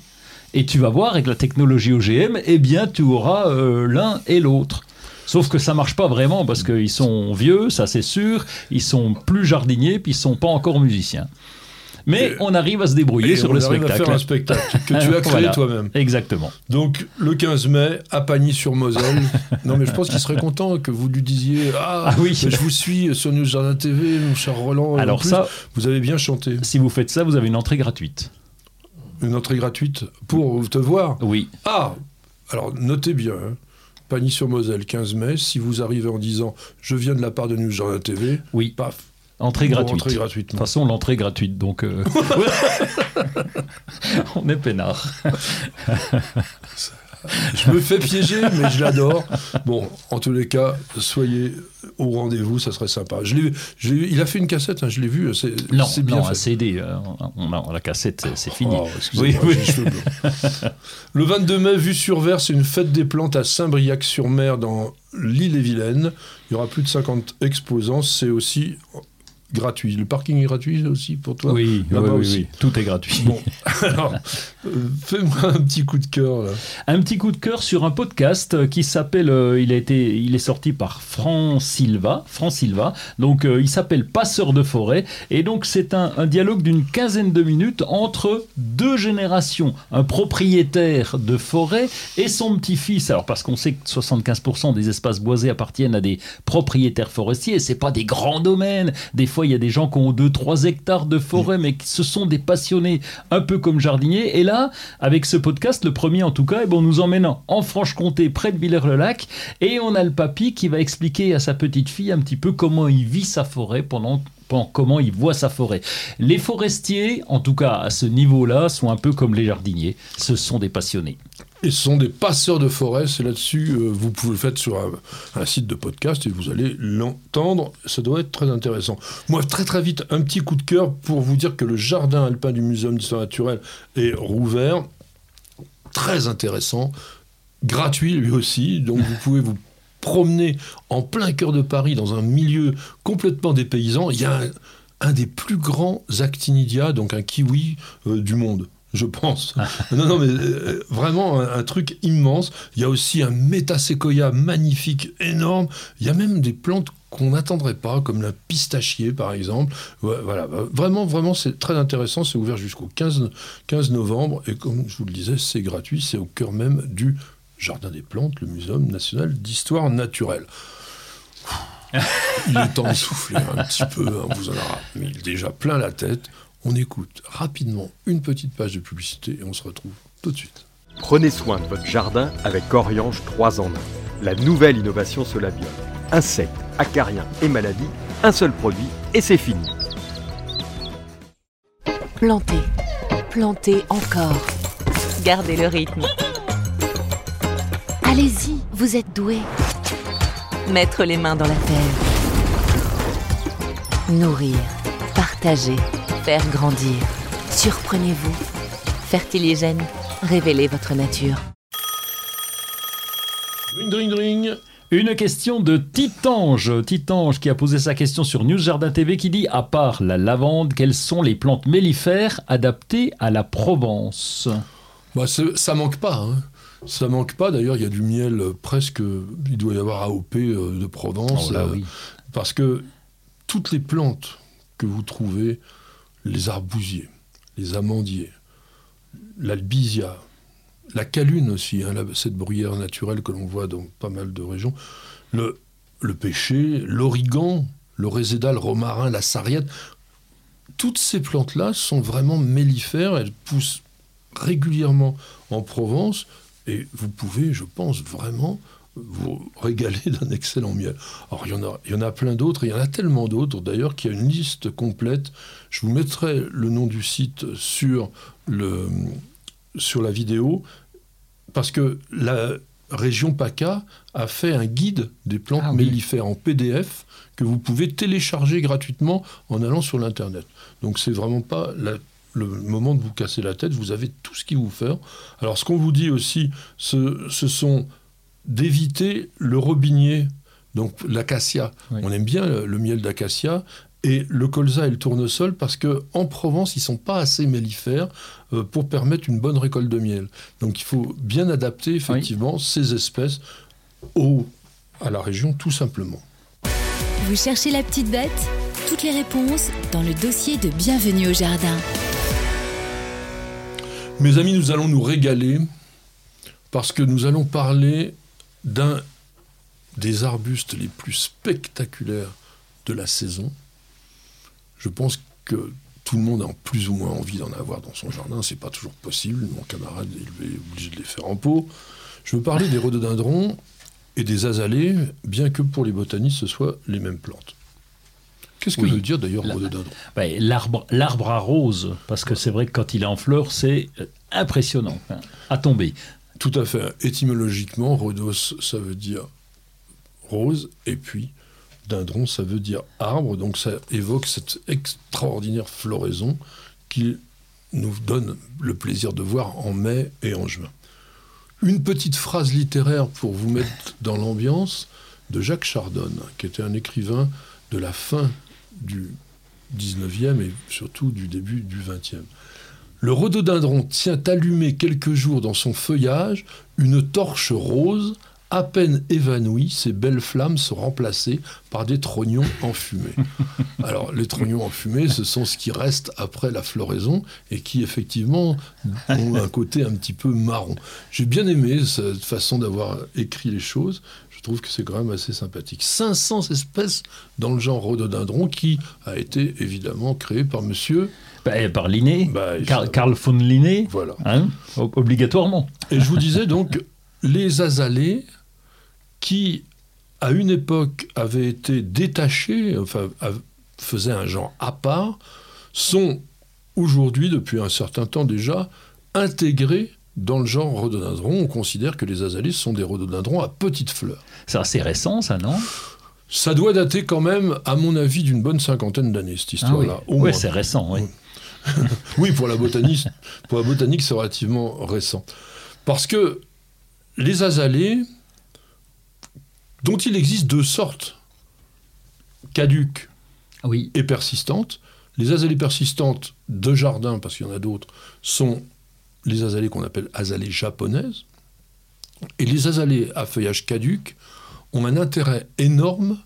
Et tu vas voir avec la technologie OGM, eh bien tu auras euh, l'un et l'autre. Sauf que ça marche pas vraiment parce qu'ils sont vieux, ça c'est sûr, ils sont plus jardiniers puis ils sont pas encore musiciens. Mais on arrive à se débrouiller sur on le arrive à spectacle. faire un spectacle que tu as créé Voilà. toi-même. Exactement. Donc, le 15 mai, à Pagny-sur-Moselle. non, mais je pense qu'il serait content que vous lui disiez Ah, Ah oui. je vous suis sur News Jardin TV, mon cher Roland. Alors plus, ça, Vous avez bien chanté. si vous faites ça, vous avez une entrée gratuite. Une entrée gratuite pour te voir. Oui. Ah Alors, notez bien. hein. Pagny-sur-Moselle, 15 mai. Si vous arrivez en disant Je viens de la part de News Jardin TV, Oui. paf. Entrée gratuite. De toute façon, l'entrée gratuite, donc euh, on est peinard. Je me fais piéger, mais je l'adore. Bon, en tous les cas, soyez au rendez-vous, ça serait sympa. Je il a fait une cassette, hein, je l'ai vu. C'est, Non, c'est bien non, fait. un CD, euh, on a, la cassette, c'est- c'est fini. Oh, Oui. Le 22 mai, vue sur Ver, c'est une fête des plantes à Saint-Briac-sur-Mer dans l'île-et-Vilaine. Il y aura plus de 50 exposants. C'est aussi gratuit. Le parking est gratuit aussi pour toi Oui, oui, oui, aussi. oui, tout est gratuit. Bon, alors, euh, fais-moi un petit coup de cœur. Là. Un petit coup de cœur sur un podcast euh, qui s'appelle, euh, il a été, il est sorti par Fran Silva, Fran Silva. Donc euh, il s'appelle Passeur de forêt et donc c'est un, un dialogue d'une quinzaine de minutes entre deux générations, un propriétaire de forêt et son petit-fils. Alors parce qu'on sait que 75% des espaces boisés appartiennent à des propriétaires forestiers. C'est pas des grands domaines. Des fois il y a des gens qui ont 2-3 hectares de forêt, mais ce sont des passionnés, un peu comme jardiniers. Et là, avec ce podcast, le premier en tout cas, eh ben, on nous emmène en Franche-Comté, près de Villers-le-Lac, et on a le papy qui va expliquer à sa petite fille un petit peu comment il vit sa forêt pendant comment il voit sa forêt. Les forestiers, en tout cas à ce niveau-là, sont un peu comme les jardiniers. Ce sont des passionnés. Et ce sont des passeurs de forêt. C'est là-dessus, euh, vous pouvez le faire sur un, site de podcast et vous allez l'entendre. Ça doit être très intéressant. Moi, très très vite, un petit coup de cœur pour vous dire que le jardin alpin du Muséum d'histoire naturelle est rouvert. Très intéressant. Gratuit lui aussi. Donc vous pouvez vous promener en plein cœur de Paris dans un milieu complètement dépaysant. Il y a un, un des plus grands actinidia, donc un kiwi euh, du monde. Je pense. non, non, mais euh, vraiment un, un truc immense. Il y a aussi un métaséquoia magnifique, énorme. Il y a même des plantes qu'on n'attendrait pas, comme la pistachier par exemple. Ouais, voilà, vraiment, vraiment, c'est très intéressant. C'est ouvert jusqu'au 15, 15 novembre. Et comme je vous le disais, c'est gratuit. C'est au cœur même du Jardin des Plantes, le Muséum national d'histoire naturelle. Il est temps de souffler un petit peu, hein, vous en aura mis déjà plein la tête. On écoute rapidement une petite page de publicité et on se retrouve tout de suite. Prenez soin de votre jardin avec Oriange 3 en 1. La nouvelle innovation Solabium. Insectes, acariens et maladies, un seul produit et c'est fini. Planter, planter encore. Gardez le rythme. Allez-y, vous êtes doué. Mettre les mains dans la terre. Nourrir, partager, faire grandir. Surprenez-vous. Fertiligène, révélez votre nature. Dring, dring, dring. Une question de Titange. Titange qui a posé sa question sur News Jardin TV qui dit À part la lavande, quelles sont les plantes mellifères adaptées à la Provence? Bah, ça manque pas. hein. Ça manque pas. D'ailleurs, il y a du miel euh, presque. Il doit y avoir AOP euh, de Provence. Oh là, euh, oui. Parce que toutes les plantes que vous trouvez, les arbousiers, les amandiers, l'albizia, la calune aussi, hein, cette bruyère naturelle que l'on voit dans pas mal de régions, le, le pêcher, l'origan, le résédal, le romarin, la sarriette, toutes ces plantes-là sont vraiment mellifères, elles poussent régulièrement en Provence et vous pouvez, je pense, vraiment vous régaler d'un excellent miel. Alors, il y en a, il y en a plein d'autres, il y en a tellement d'autres d'ailleurs qu'il y a une liste complète. Je vous mettrai le nom du site sur, le, sur la vidéo, parce que la région PACA a fait un guide des plantes Ah oui. mellifères en PDF que vous pouvez télécharger gratuitement en allant sur l'Internet. Donc, c'est vraiment pas la- le moment de vous casser la tête, vous avez tout ce qu'il vous fait. Alors, ce qu'on vous dit aussi, ce, ce sont d'éviter le robinier, donc l'acacia. Oui. On aime bien le, le miel d'acacia. Et le colza et le tournesol, parce que en Provence, ils sont pas assez mellifères euh, pour permettre une bonne récolte de miel. Donc il faut bien adapter effectivement ces espèces au, à la région, tout simplement. Vous cherchez la petite bête? Toutes les réponses dans le dossier de Bienvenue au Jardin. Mes amis, nous allons nous régaler parce que nous allons parler d'un des arbustes les plus spectaculaires de la saison. Je pense que tout le monde a plus ou moins envie d'en avoir dans son jardin. C'est pas toujours possible. Mon camarade est obligé de les faire en pot. Je veux parler des rhododendrons et des azalées, bien que pour les botanistes ce soit les mêmes plantes. Qu'est-ce que Oui. veut dire d'ailleurs rhododendron? L'arbre à rose, parce que c'est vrai que quand il est en fleurs, c'est euh, impressionnant hein, à tomber. Tout à fait. Étymologiquement, rhodos, ça veut dire rose, et puis dindron, ça veut dire arbre. Donc ça évoque cette extraordinaire floraison qui nous donne le plaisir de voir en mai et en juin. Une petite phrase littéraire pour vous mettre dans l'ambiance de Jacques Chardonne, qui était un écrivain de la fin du 19e et surtout du début du 20e. Le rhododendron tient allumé quelques jours dans son feuillage une torche rose. À peine évanouie, ces belles flammes sont remplacées par des trognons enfumés. Alors, les trognons enfumés, ce sont ce qui reste après la floraison et qui, effectivement, ont un côté un petit peu marron. J'ai bien aimé cette façon d'avoir écrit les choses. Je trouve que c'est quand même assez sympathique. 500 espèces dans le genre rhododendron qui a été évidemment créé par monsieur. Bah, par Linné, Bah, Carl, von Linné, Voilà. hein, ob- obligatoirement. Et je vous disais donc, les azalées qui, à une époque, avaient été détachés, enfin, faisaient un genre à part, sont aujourd'hui, depuis un certain temps déjà, intégrés dans le genre rhododendron. On considère que les azalées sont des rhododendrons à petites fleurs. C'est assez récent, ça, non? Ça doit dater quand même, à mon avis, d'une bonne cinquantaine d'années, cette Ah oui, histoire-là. Ouais, moins. c'est récent, oui. Oui, pour la botanique, pour la botanique, c'est relativement récent. Parce que les azalées, dont il existe deux sortes, caduques Oui, et persistantes, les azalées persistantes de jardin, parce qu'il y en a d'autres, sont les azalées qu'on appelle azalées japonaises. Et les azalées à feuillage caduc ont un intérêt énorme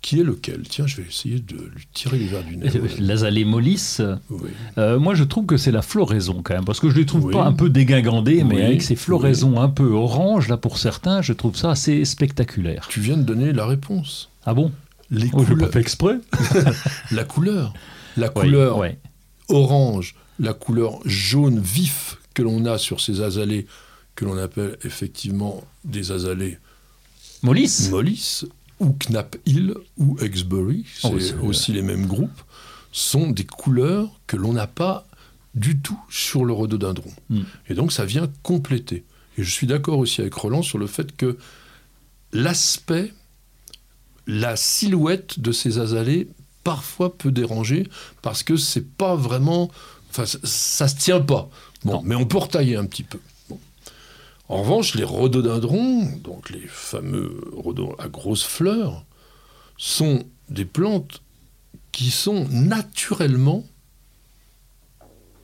qui est lequel? Tiens, je vais essayer de lui tirer les verres du nez. l'azalée mollis, Oui. euh, moi je trouve que c'est la floraison quand même, parce que je les trouve Oui. pas un peu dégingandées, mais avec ces floraisons un peu oranges, là pour certains, je trouve ça assez spectaculaire. Tu viens de donner la réponse. Ah bon? Les Oh, couleurs- pas exprès la couleur. La couleur orange, la couleur jaune vif que l'on a sur ces azalées, que l'on appelle effectivement des azalées Mollis mollis, ou Knapp Hill, ou Exbury, c'est Oh, c'est- aussi les mêmes groupes, sont des couleurs que l'on n'a pas du tout sur le rhododendron. Mm. Et donc ça vient compléter. Et je suis d'accord aussi avec Roland sur le fait que l'aspect, la silhouette de ces azalées parfois peut déranger parce que c'est pas vraiment. Enfin, ça, ça se tient pas. Bon, Non. mais on peut retailler un petit peu. Bon. En revanche, les rhododendrons, donc les fameux rhododendrons à grosses fleurs, sont des plantes qui sont naturellement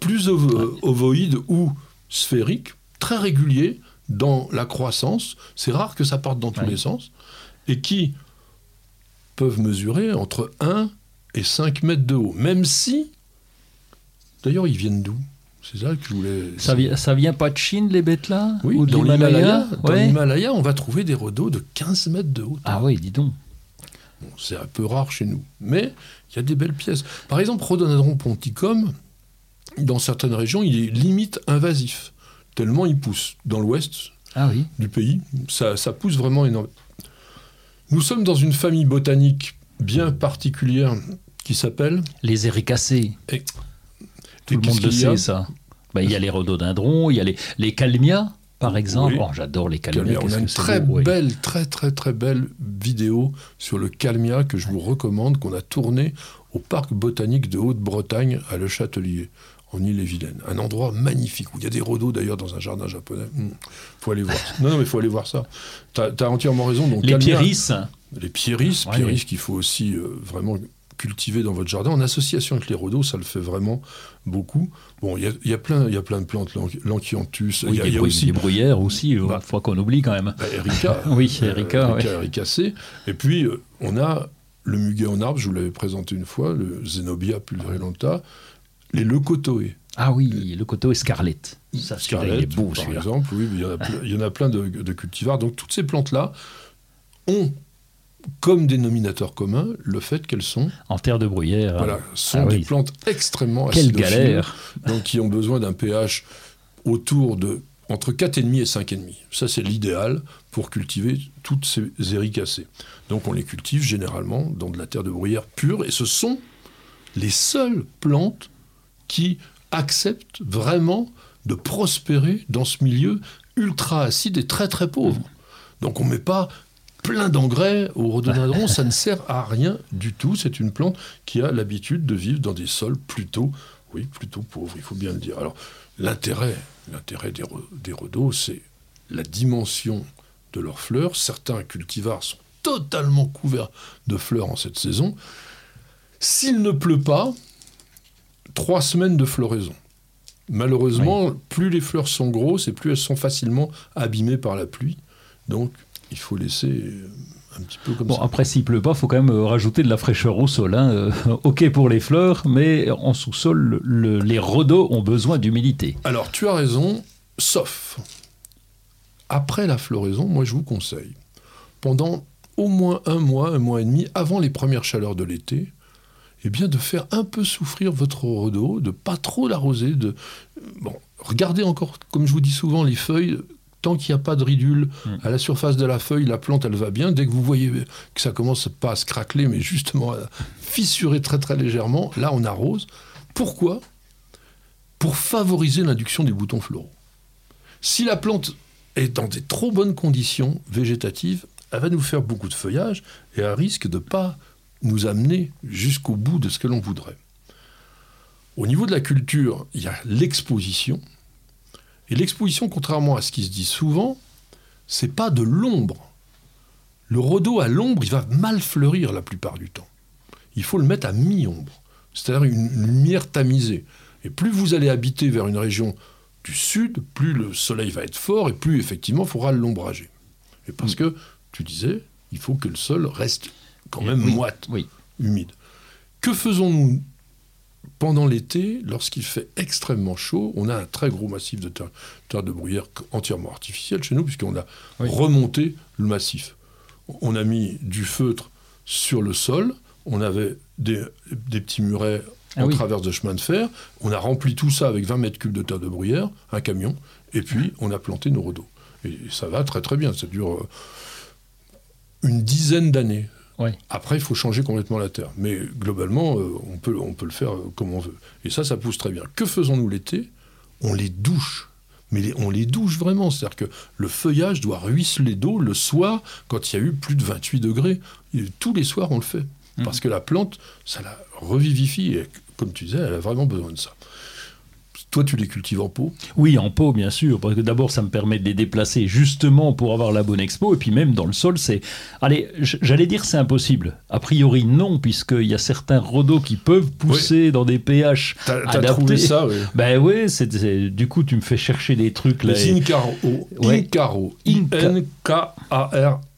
plus ovo- ovoïdes ou sphériques, très réguliers dans la croissance. C'est rare que ça parte dans tous Ouais. les sens. Et qui peuvent mesurer entre 1 et 5 mètres de haut. Même si, d'ailleurs, ils viennent d'où? C'est ça que je voulais... Ça, vient, ça vient pas de Chine, les bêtes là Oui, Ou dans l'Himalaya Ouais. l'Himalaya, on va trouver des rhodos de 15 mètres de haut. Ah oui, dis donc. Bon, c'est un peu rare chez nous. Mais il y a des belles pièces. Par exemple, Rhododendron ponticum, dans certaines régions, il est limite invasif. Tellement il pousse. Dans l'ouest Ah oui. du pays, ça, ça pousse vraiment énormément. Nous sommes dans une famille botanique bien particulière qui s'appelle... Les éricacées. Et- Tout le monde le sait, ça. Bah, Il y a les rhododendrons, il y a les, les calmias, par exemple. Oui. Oh, J'adore les calmias. Calmia. On a une très beau, oui. belle, très très très belle vidéo sur le calmia que je vous recommande, qu'on a tourné au parc botanique de Haute-Bretagne à Le Châtelier, en Ille-et-Vilaine. Un endroit magnifique où il y a des rhodos d'ailleurs dans un jardin japonais. Il faut aller voir. Non, non, mais il faut aller voir ça. Tu as, entièrement raison. Donc, Les pieris, les pieris, Ouais. qu'il faut aussi euh, vraiment cultiver dans votre jardin en association avec les rhodos, ça le fait vraiment beaucoup. Bon, il y a, il y a plein, il y a plein de plantes, l'anch- l'anchianthus, oui, il y a, y aussi des bruyères aussi, Bah. une fois qu'on oublie quand même. bah, Erika. Oui, Erika, Euh, ericacée. Et puis, euh, on a le muguet en arbre, je vous l'avais présenté une fois, le Zenobia pulverulenta, les leucotoées. Ah oui, le coteau escarlette. Ça, est beau, par exemple. Oui, il y en a, ple- il y en a plein de, de cultivars. Donc, toutes ces plantes-là ont comme dénominateur commun le fait qu'elles sont, En terre de bruyère. voilà, sont Ah des oui. plantes extrêmement Quelle acidophiles, galère donc qui ont besoin d'un pH autour de entre 4,5 et 5,5. Ça, c'est l'idéal pour cultiver toutes ces éricacées. Donc, on les cultive généralement dans de la terre de bruyère pure, et ce sont les seules plantes qui acceptent vraiment de prospérer dans ce milieu ultra acide et très très pauvre. Donc, on ne met pas plein d'engrais au rhododendron, ça ne sert à rien du tout. C'est une plante qui a l'habitude de vivre dans des sols plutôt, oui, plutôt pauvres, il faut bien le dire. Alors, l'intérêt, l'intérêt des, des rhodos, c'est la dimension de leurs fleurs. Certains cultivars sont totalement couverts de fleurs en cette saison. S'il ne pleut pas, trois semaines de floraison. Malheureusement, plus les fleurs sont grosses et plus elles sont facilement abîmées par la pluie. Donc, il faut laisser euh, un petit peu comme Bon, ça. après, s'il pleut pas, faut quand même euh, rajouter de la fraîcheur au sol. hein. Euh, ok pour les fleurs, mais en sous-sol, le- le- les rhodos ont besoin d'humidité. Alors, tu as raison, sauf après la floraison, moi je vous conseille, pendant au moins un mois, un mois et demi, avant les premières chaleurs de l'été, eh bien de faire un peu souffrir votre rhodo, de pas trop l'arroser, de bon, regardez encore, comme je vous dis souvent, les feuilles. Tant qu'il n'y a pas de ridule Mm. à la surface de la feuille, la plante, elle va bien. Dès que vous voyez que ça commence pas à se craqueler, mais justement à fissurer très très légèrement, là on arrose. Pourquoi? Pour favoriser l'induction des boutons floraux. Si la plante est dans des trop bonnes conditions végétatives, elle va nous faire beaucoup de feuillage et elle risque de ne pas nous amener jusqu'au bout de ce que l'on voudrait. Au niveau de la culture, il y a l'exposition. Et l'exposition, contrairement à ce qui se dit souvent, c'est pas de l'ombre. Le rhodo à l'ombre, il va mal fleurir la plupart du temps. Il faut le mettre à mi-ombre, c'est-à-dire une lumière tamisée. Et plus vous allez habiter vers une région du sud, plus le soleil va être fort et plus effectivement il faudra l'ombrager. Et parce que, tu disais, il faut que le sol reste quand même Oui, moite, Oui. humide. Que faisons-nous pendant l'été, lorsqu'il fait extrêmement chaud On a un très gros massif de terre, terre de bruyère entièrement artificiel chez nous, puisqu'on a Oui. remonté le massif. On a mis du feutre sur le sol, on avait des, des petits murets Ah en oui. traverse de chemin de fer, on a rempli tout ça avec 20 mètres cubes de terre de bruyère, un camion, et puis on a planté nos rhodos. Et ça va très très bien, ça dure euh, une dizaine d'années. Ouais. Après, il faut changer complètement la terre. Mais globalement, euh, on, peut, on peut le faire euh, comme on veut. Et ça, ça pousse très bien. Que faisons-nous l'été? On les douche. mais les- on les douche vraiment. C'est-à-dire que le feuillage doit ruisseler d'eau le soir quand il y a eu plus de 28 degrés. Et tous les soirs, on le fait. Parce que la plante, ça la revivifie. Et comme tu disais, elle a vraiment besoin de ça. Toi, tu les cultives en pot Oui, en pot, bien sûr, parce que d'abord, ça me permet de les déplacer justement pour avoir la bonne expo, et puis même dans le sol, c'est... Allez, j'allais dire c'est impossible. A priori, non, puisqu'il y a certains rhodos qui peuvent pousser dans des pH T'as t'as adaptés. trouvé ça, oui. Ben oui, c'est, du coup, tu me fais chercher des trucs là. Les et- Incaro. Ouais. Incaro. Inca-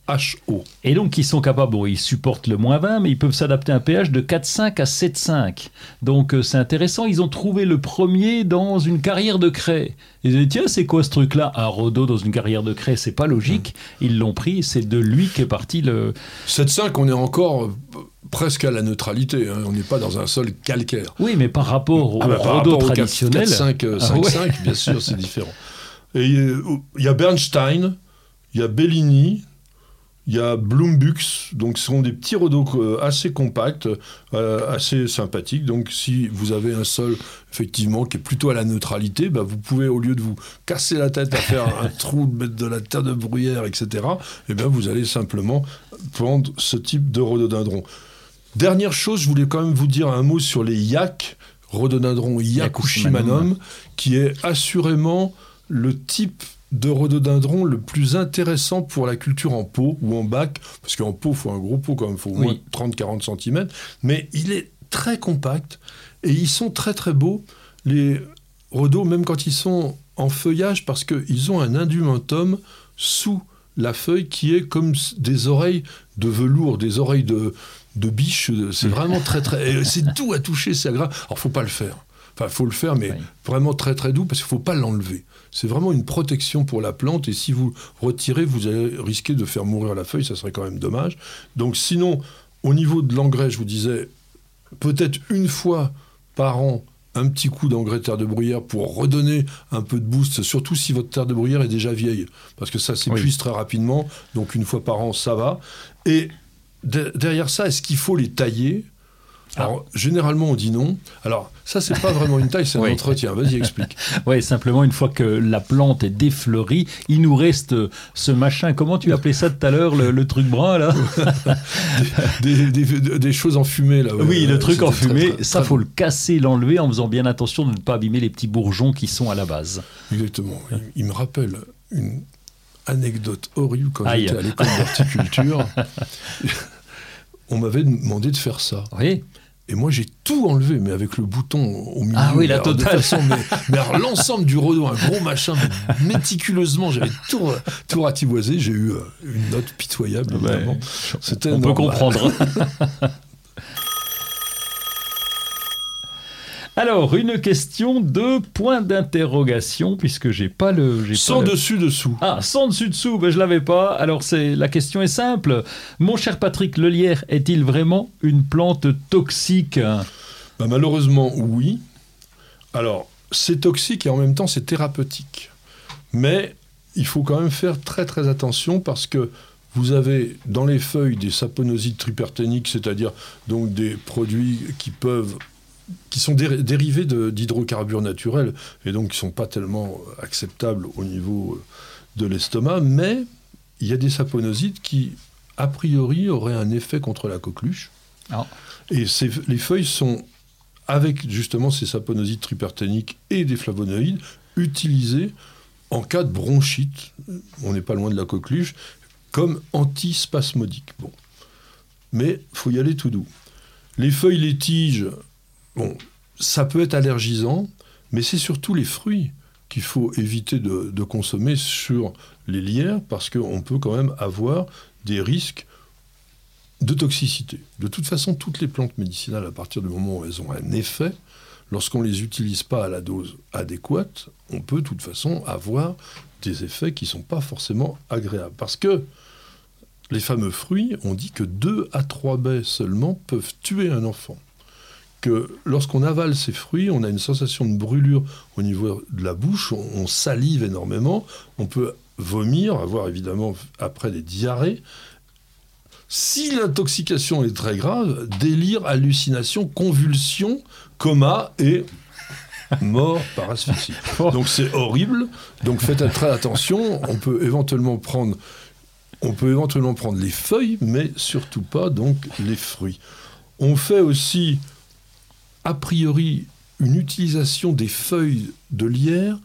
I-N-K-A-R-H-O. Et donc, ils sont capables, bon, ils supportent le moins 20, mais ils peuvent s'adapter à un pH de 4,5 à 7,5. Donc, euh, c'est intéressant. Ils ont trouvé le premier dans une carrière de craie. Ils ont dit, tiens, c'est quoi ce truc-là? Un rhodo dans une carrière de craie, c'est pas logique. Ils l'ont pris, c'est de lui qu'est parti le. 7,5, on est encore euh, presque à la neutralité. hein. On n'est pas dans un sol calcaire. Oui, mais par rapport au Ah bah, rapport au 4, traditionnel. 5, Ah 5, ouais. 5, bien sûr, c'est différent. Et euh, il y a Bernstein, il y a Bellini, il y a Bloombux, donc ce sont des petits rhodos euh, assez compacts, euh, assez sympathiques. Donc si vous avez un sol effectivement qui est plutôt à la neutralité, bah, vous pouvez au lieu de vous casser la tête à faire un trou, de mettre de la terre de bruyère, etc., eh bien vous allez simplement prendre ce type de rhododendron. Dernière chose, je voulais quand même vous dire un mot sur les yak, rhododendron yakushimanum, qui est assurément le type de rhododendron le plus intéressant pour la culture en pot ou en bac, parce qu'en pot, il faut un gros pot quand même, il faut au moins Oui. 30-40 cm, mais il est très compact et ils sont très très beaux, les rhodos, même quand ils sont en feuillage, parce qu'ils ont un indumentum sous la feuille qui est comme des oreilles de velours, des oreilles de, de biche. C'est vraiment très très. C'est doux à toucher, c'est agréable. Alors faut pas le faire. Enfin, faut le faire, mais Oui. vraiment très très doux parce qu'il faut pas l'enlever. C'est vraiment une protection pour la plante et si vous retirez, vous allez risquer de faire mourir la feuille, ça serait quand même dommage. Donc sinon, au niveau de l'engrais, je vous disais, peut-être une fois par an, un petit coup d'engrais terre de bruyère pour redonner un peu de boost, surtout si votre terre de bruyère est déjà vieille, parce que ça s'épuise très rapidement, donc une fois par an, ça va. Et de- derrière ça, est-ce qu'il faut les tailler? Alors, généralement, on dit non. Alors, ça, c'est pas vraiment une taille, c'est un Oui. entretien. Vas-y, explique. Ouais, simplement, une fois que la plante est défleurie, il nous reste euh, ce machin. Comment tu appelais ça tout à l'heure, le, le truc brun, là? Des, des- des choses enfumées, là. ouais. Oui, le truc en fumée, très, ça très faut le casser, l'enlever en faisant bien attention de ne pas abîmer les petits bourgeons qui sont à la base. Exactement. Il, il me rappelle une anecdote horrible quand j'étais à l'école d'horticulture. on m'avait demandé de faire ça. Oui. Et moi, j'ai tout enlevé, mais avec le bouton au milieu. Ah oui, la Alors, de totale. façon, mais, l'ensemble du rhodo, un gros machin, mais méticuleusement, j'avais tout, tout ratiboisé. J'ai eu euh, une note pitoyable, évidemment. C'était on peut comprendre. Alors, une question de point d'interrogation, puisque j'ai pas le. j'ai pas Sans le- dessus-dessous. Ah, sans dessus-dessous, ben, je l'avais pas. Alors, c'est la question est simple. Mon cher Patrick, le lierre est-il vraiment une plante toxique? Bah, malheureusement, oui. Alors, c'est toxique et en même temps, c'est thérapeutique. Mais il faut quand même faire très très attention parce que vous avez dans les feuilles des saponosides triperténiques, c'est-à-dire donc des produits qui peuvent qui sont dé- dérivés d'hydrocarbures naturels et donc qui sont pas tellement acceptables au niveau euh, de l'estomac, mais il y a des saponosides qui, a priori, auraient un effet contre la coqueluche. Ah. Et ces- les feuilles sont, avec justement ces saponosides triperténiques et des flavonoïdes, utilisées en cas de bronchite, on n'est pas loin de la coqueluche, comme antispasmodique. Bon. Mais faut y aller tout doux. Les feuilles, les tiges, bon, ça peut être allergisant, mais c'est surtout les fruits qu'il faut éviter de, consommer sur les lierres parce qu'on peut quand même avoir des risques de toxicité. De toute façon, toutes les plantes médicinales, à partir du moment où elles ont un effet, lorsqu'on ne les utilise pas à la dose adéquate, on peut de toute façon avoir des effets qui ne sont pas forcément agréables. Parce que les fameux fruits, on dit que 2 à 3 baies seulement peuvent tuer un enfant. Que lorsqu'on avale ces fruits, on a une sensation de brûlure au niveau de la bouche, on, on salive énormément, on peut vomir, avoir évidemment après des diarrhées. Si l'intoxication est très grave, délire, hallucination, convulsion, coma et mort par asphyxie. Donc c'est horrible. Donc faites très attention. On peut éventuellement prendre, on peut éventuellement prendre les feuilles, mais surtout pas donc les fruits. On fait aussi, a priori, une utilisation des feuilles de lierre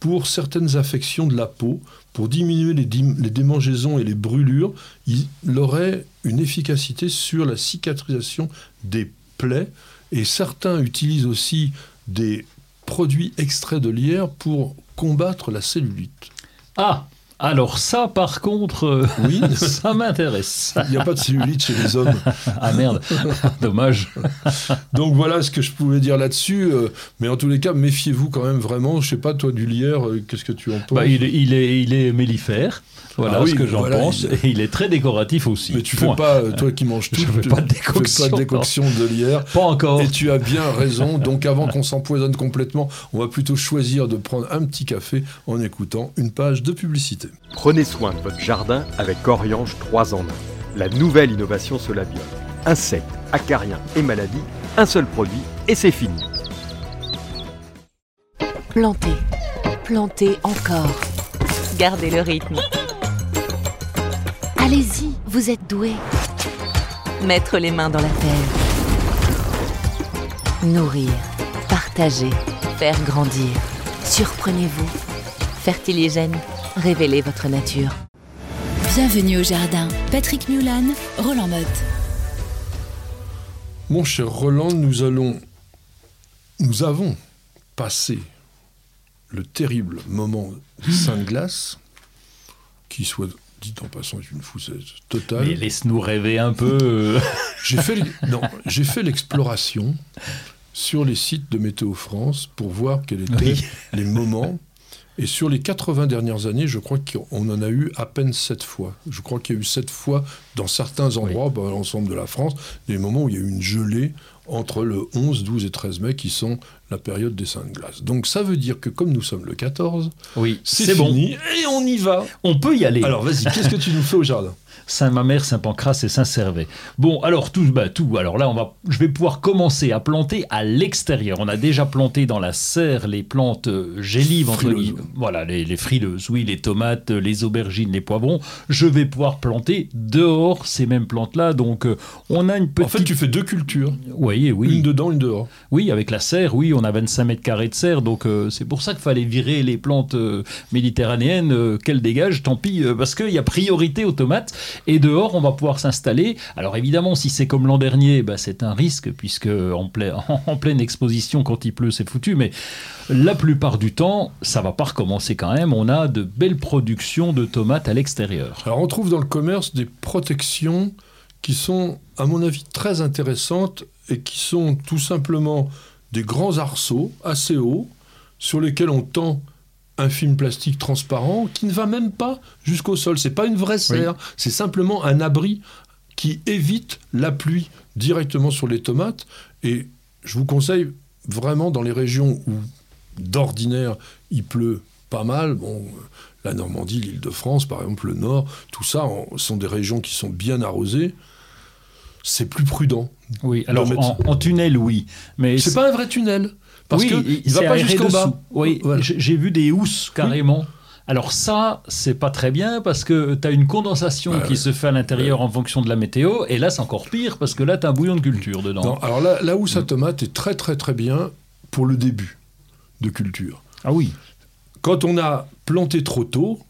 pour certaines affections de la peau, pour diminuer les, démangeaisons et les brûlures, il aurait une efficacité sur la cicatrisation des plaies. Et certains utilisent aussi des produits extraits de lierre pour combattre la cellulite. Ah alors ça, par contre, euh, oui. ça m'intéresse. Il n'y a pas de cellulite chez les hommes. ah merde, dommage. Donc voilà ce que je pouvais dire là-dessus. Euh, mais en tous les cas, méfiez-vous quand même vraiment. Je sais pas, toi, du lierre, euh, qu'est-ce que tu en penses? Bah, il, il, est, il est mellifère. Voilà ah ce que j'en pense. Il... Et il est très décoratif aussi. Mais tu ne fais pas, toi qui manges tout, pas de décoction, fais pas de décoction de lierre. Pas encore. Et tu as bien raison. Donc avant qu'on s'empoisonne complètement, on va plutôt choisir de prendre un petit café en écoutant une page de publicité. Prenez soin de votre jardin avec Oriange 3 en 1. La nouvelle innovation Solabiol. Insectes, acariens et maladies, un seul produit et c'est fini. Plantez, plantez encore. Gardez le rythme. Allez-y, vous êtes doué. Mettre les mains dans la terre. Nourrir, partager, faire grandir. Surprenez-vous. Fertiligène, révélez votre nature. Bienvenue au jardin. Patrick Mulan, Roland Motte. Mon cher Roland, nous allons. Nous avons passé le terrible moment des Sainte Glace, qui soit dit en passant, est une fousseuse totale. Mais laisse-nous rêver un peu. j'ai fait, j'ai fait l'exploration sur les sites de Météo France pour voir quels étaient les moments. Et sur les 80 dernières années, je crois qu'on en a eu à peine 7 fois. Je crois qu'il y a eu 7 fois dans certains endroits, dans l'ensemble de la France, des moments où il y a eu une gelée entre le 11, 12 et 13 mai, qui sont la période des Saintes Glaces. Donc ça veut dire que comme nous sommes le 14, oui, c'est fini et on y va. On peut y aller. Alors vas-y, qu'est-ce que tu nous fais au jardin? Saint-Mamère, Saint-Pancras et Saint-Servais. Bon, alors tout, bah, tout. Alors là, on va, je vais pouvoir commencer à planter à l'extérieur. On a déjà planté dans la serre les plantes euh, gélives, entre Voilà, les, frileuses, oui, les tomates, les aubergines, les poivrons. Je vais pouvoir planter dehors ces mêmes plantes-là. Donc, euh, on a une petite. En fait, tu fais deux cultures. Oui, oui. Une dedans, une dehors. Oui, avec la serre, oui, on a 25 mètres carrés de serre. Donc, euh, c'est pour ça qu'il fallait virer les plantes méditerranéennes qu'elles dégagent. Tant pis, parce qu'il y a priorité aux tomates. Et dehors, on va pouvoir s'installer. Alors évidemment, si c'est comme l'an dernier, bah, c'est un risque, puisque en, pleine exposition, quand il pleut, c'est foutu. Mais la plupart du temps, ça va pas recommencer quand même. On a de belles productions de tomates à l'extérieur. Alors on trouve dans le commerce des protections qui sont, à mon avis, très intéressantes et qui sont tout simplement des grands arceaux assez hauts sur lesquels on tend un film plastique transparent qui ne va même pas jusqu'au sol. C'est pas une vraie serre, c'est simplement un abri qui évite la pluie directement sur les tomates. Et je vous conseille vraiment dans les régions où d'ordinaire il pleut pas mal, bon, la Normandie, l'Île-de-France, par exemple, le Nord, tout ça sont des régions qui sont bien arrosées. C'est plus prudent. Oui, alors en, tunnel, oui. Mais c'est pas un vrai tunnel. Parce oui, qu'il ne va pas jusqu'au bas. Oui, j'ai vu des housses carrément. Alors ça, c'est pas très bien parce que tu as une condensation qui se fait à l'intérieur en fonction de la météo, et là c'est encore pire parce que là tu as un bouillon de culture dedans. Non, alors là, la housse à tomate est très très très bien pour le début de culture. Ah oui. Quand on a planté trop tôt,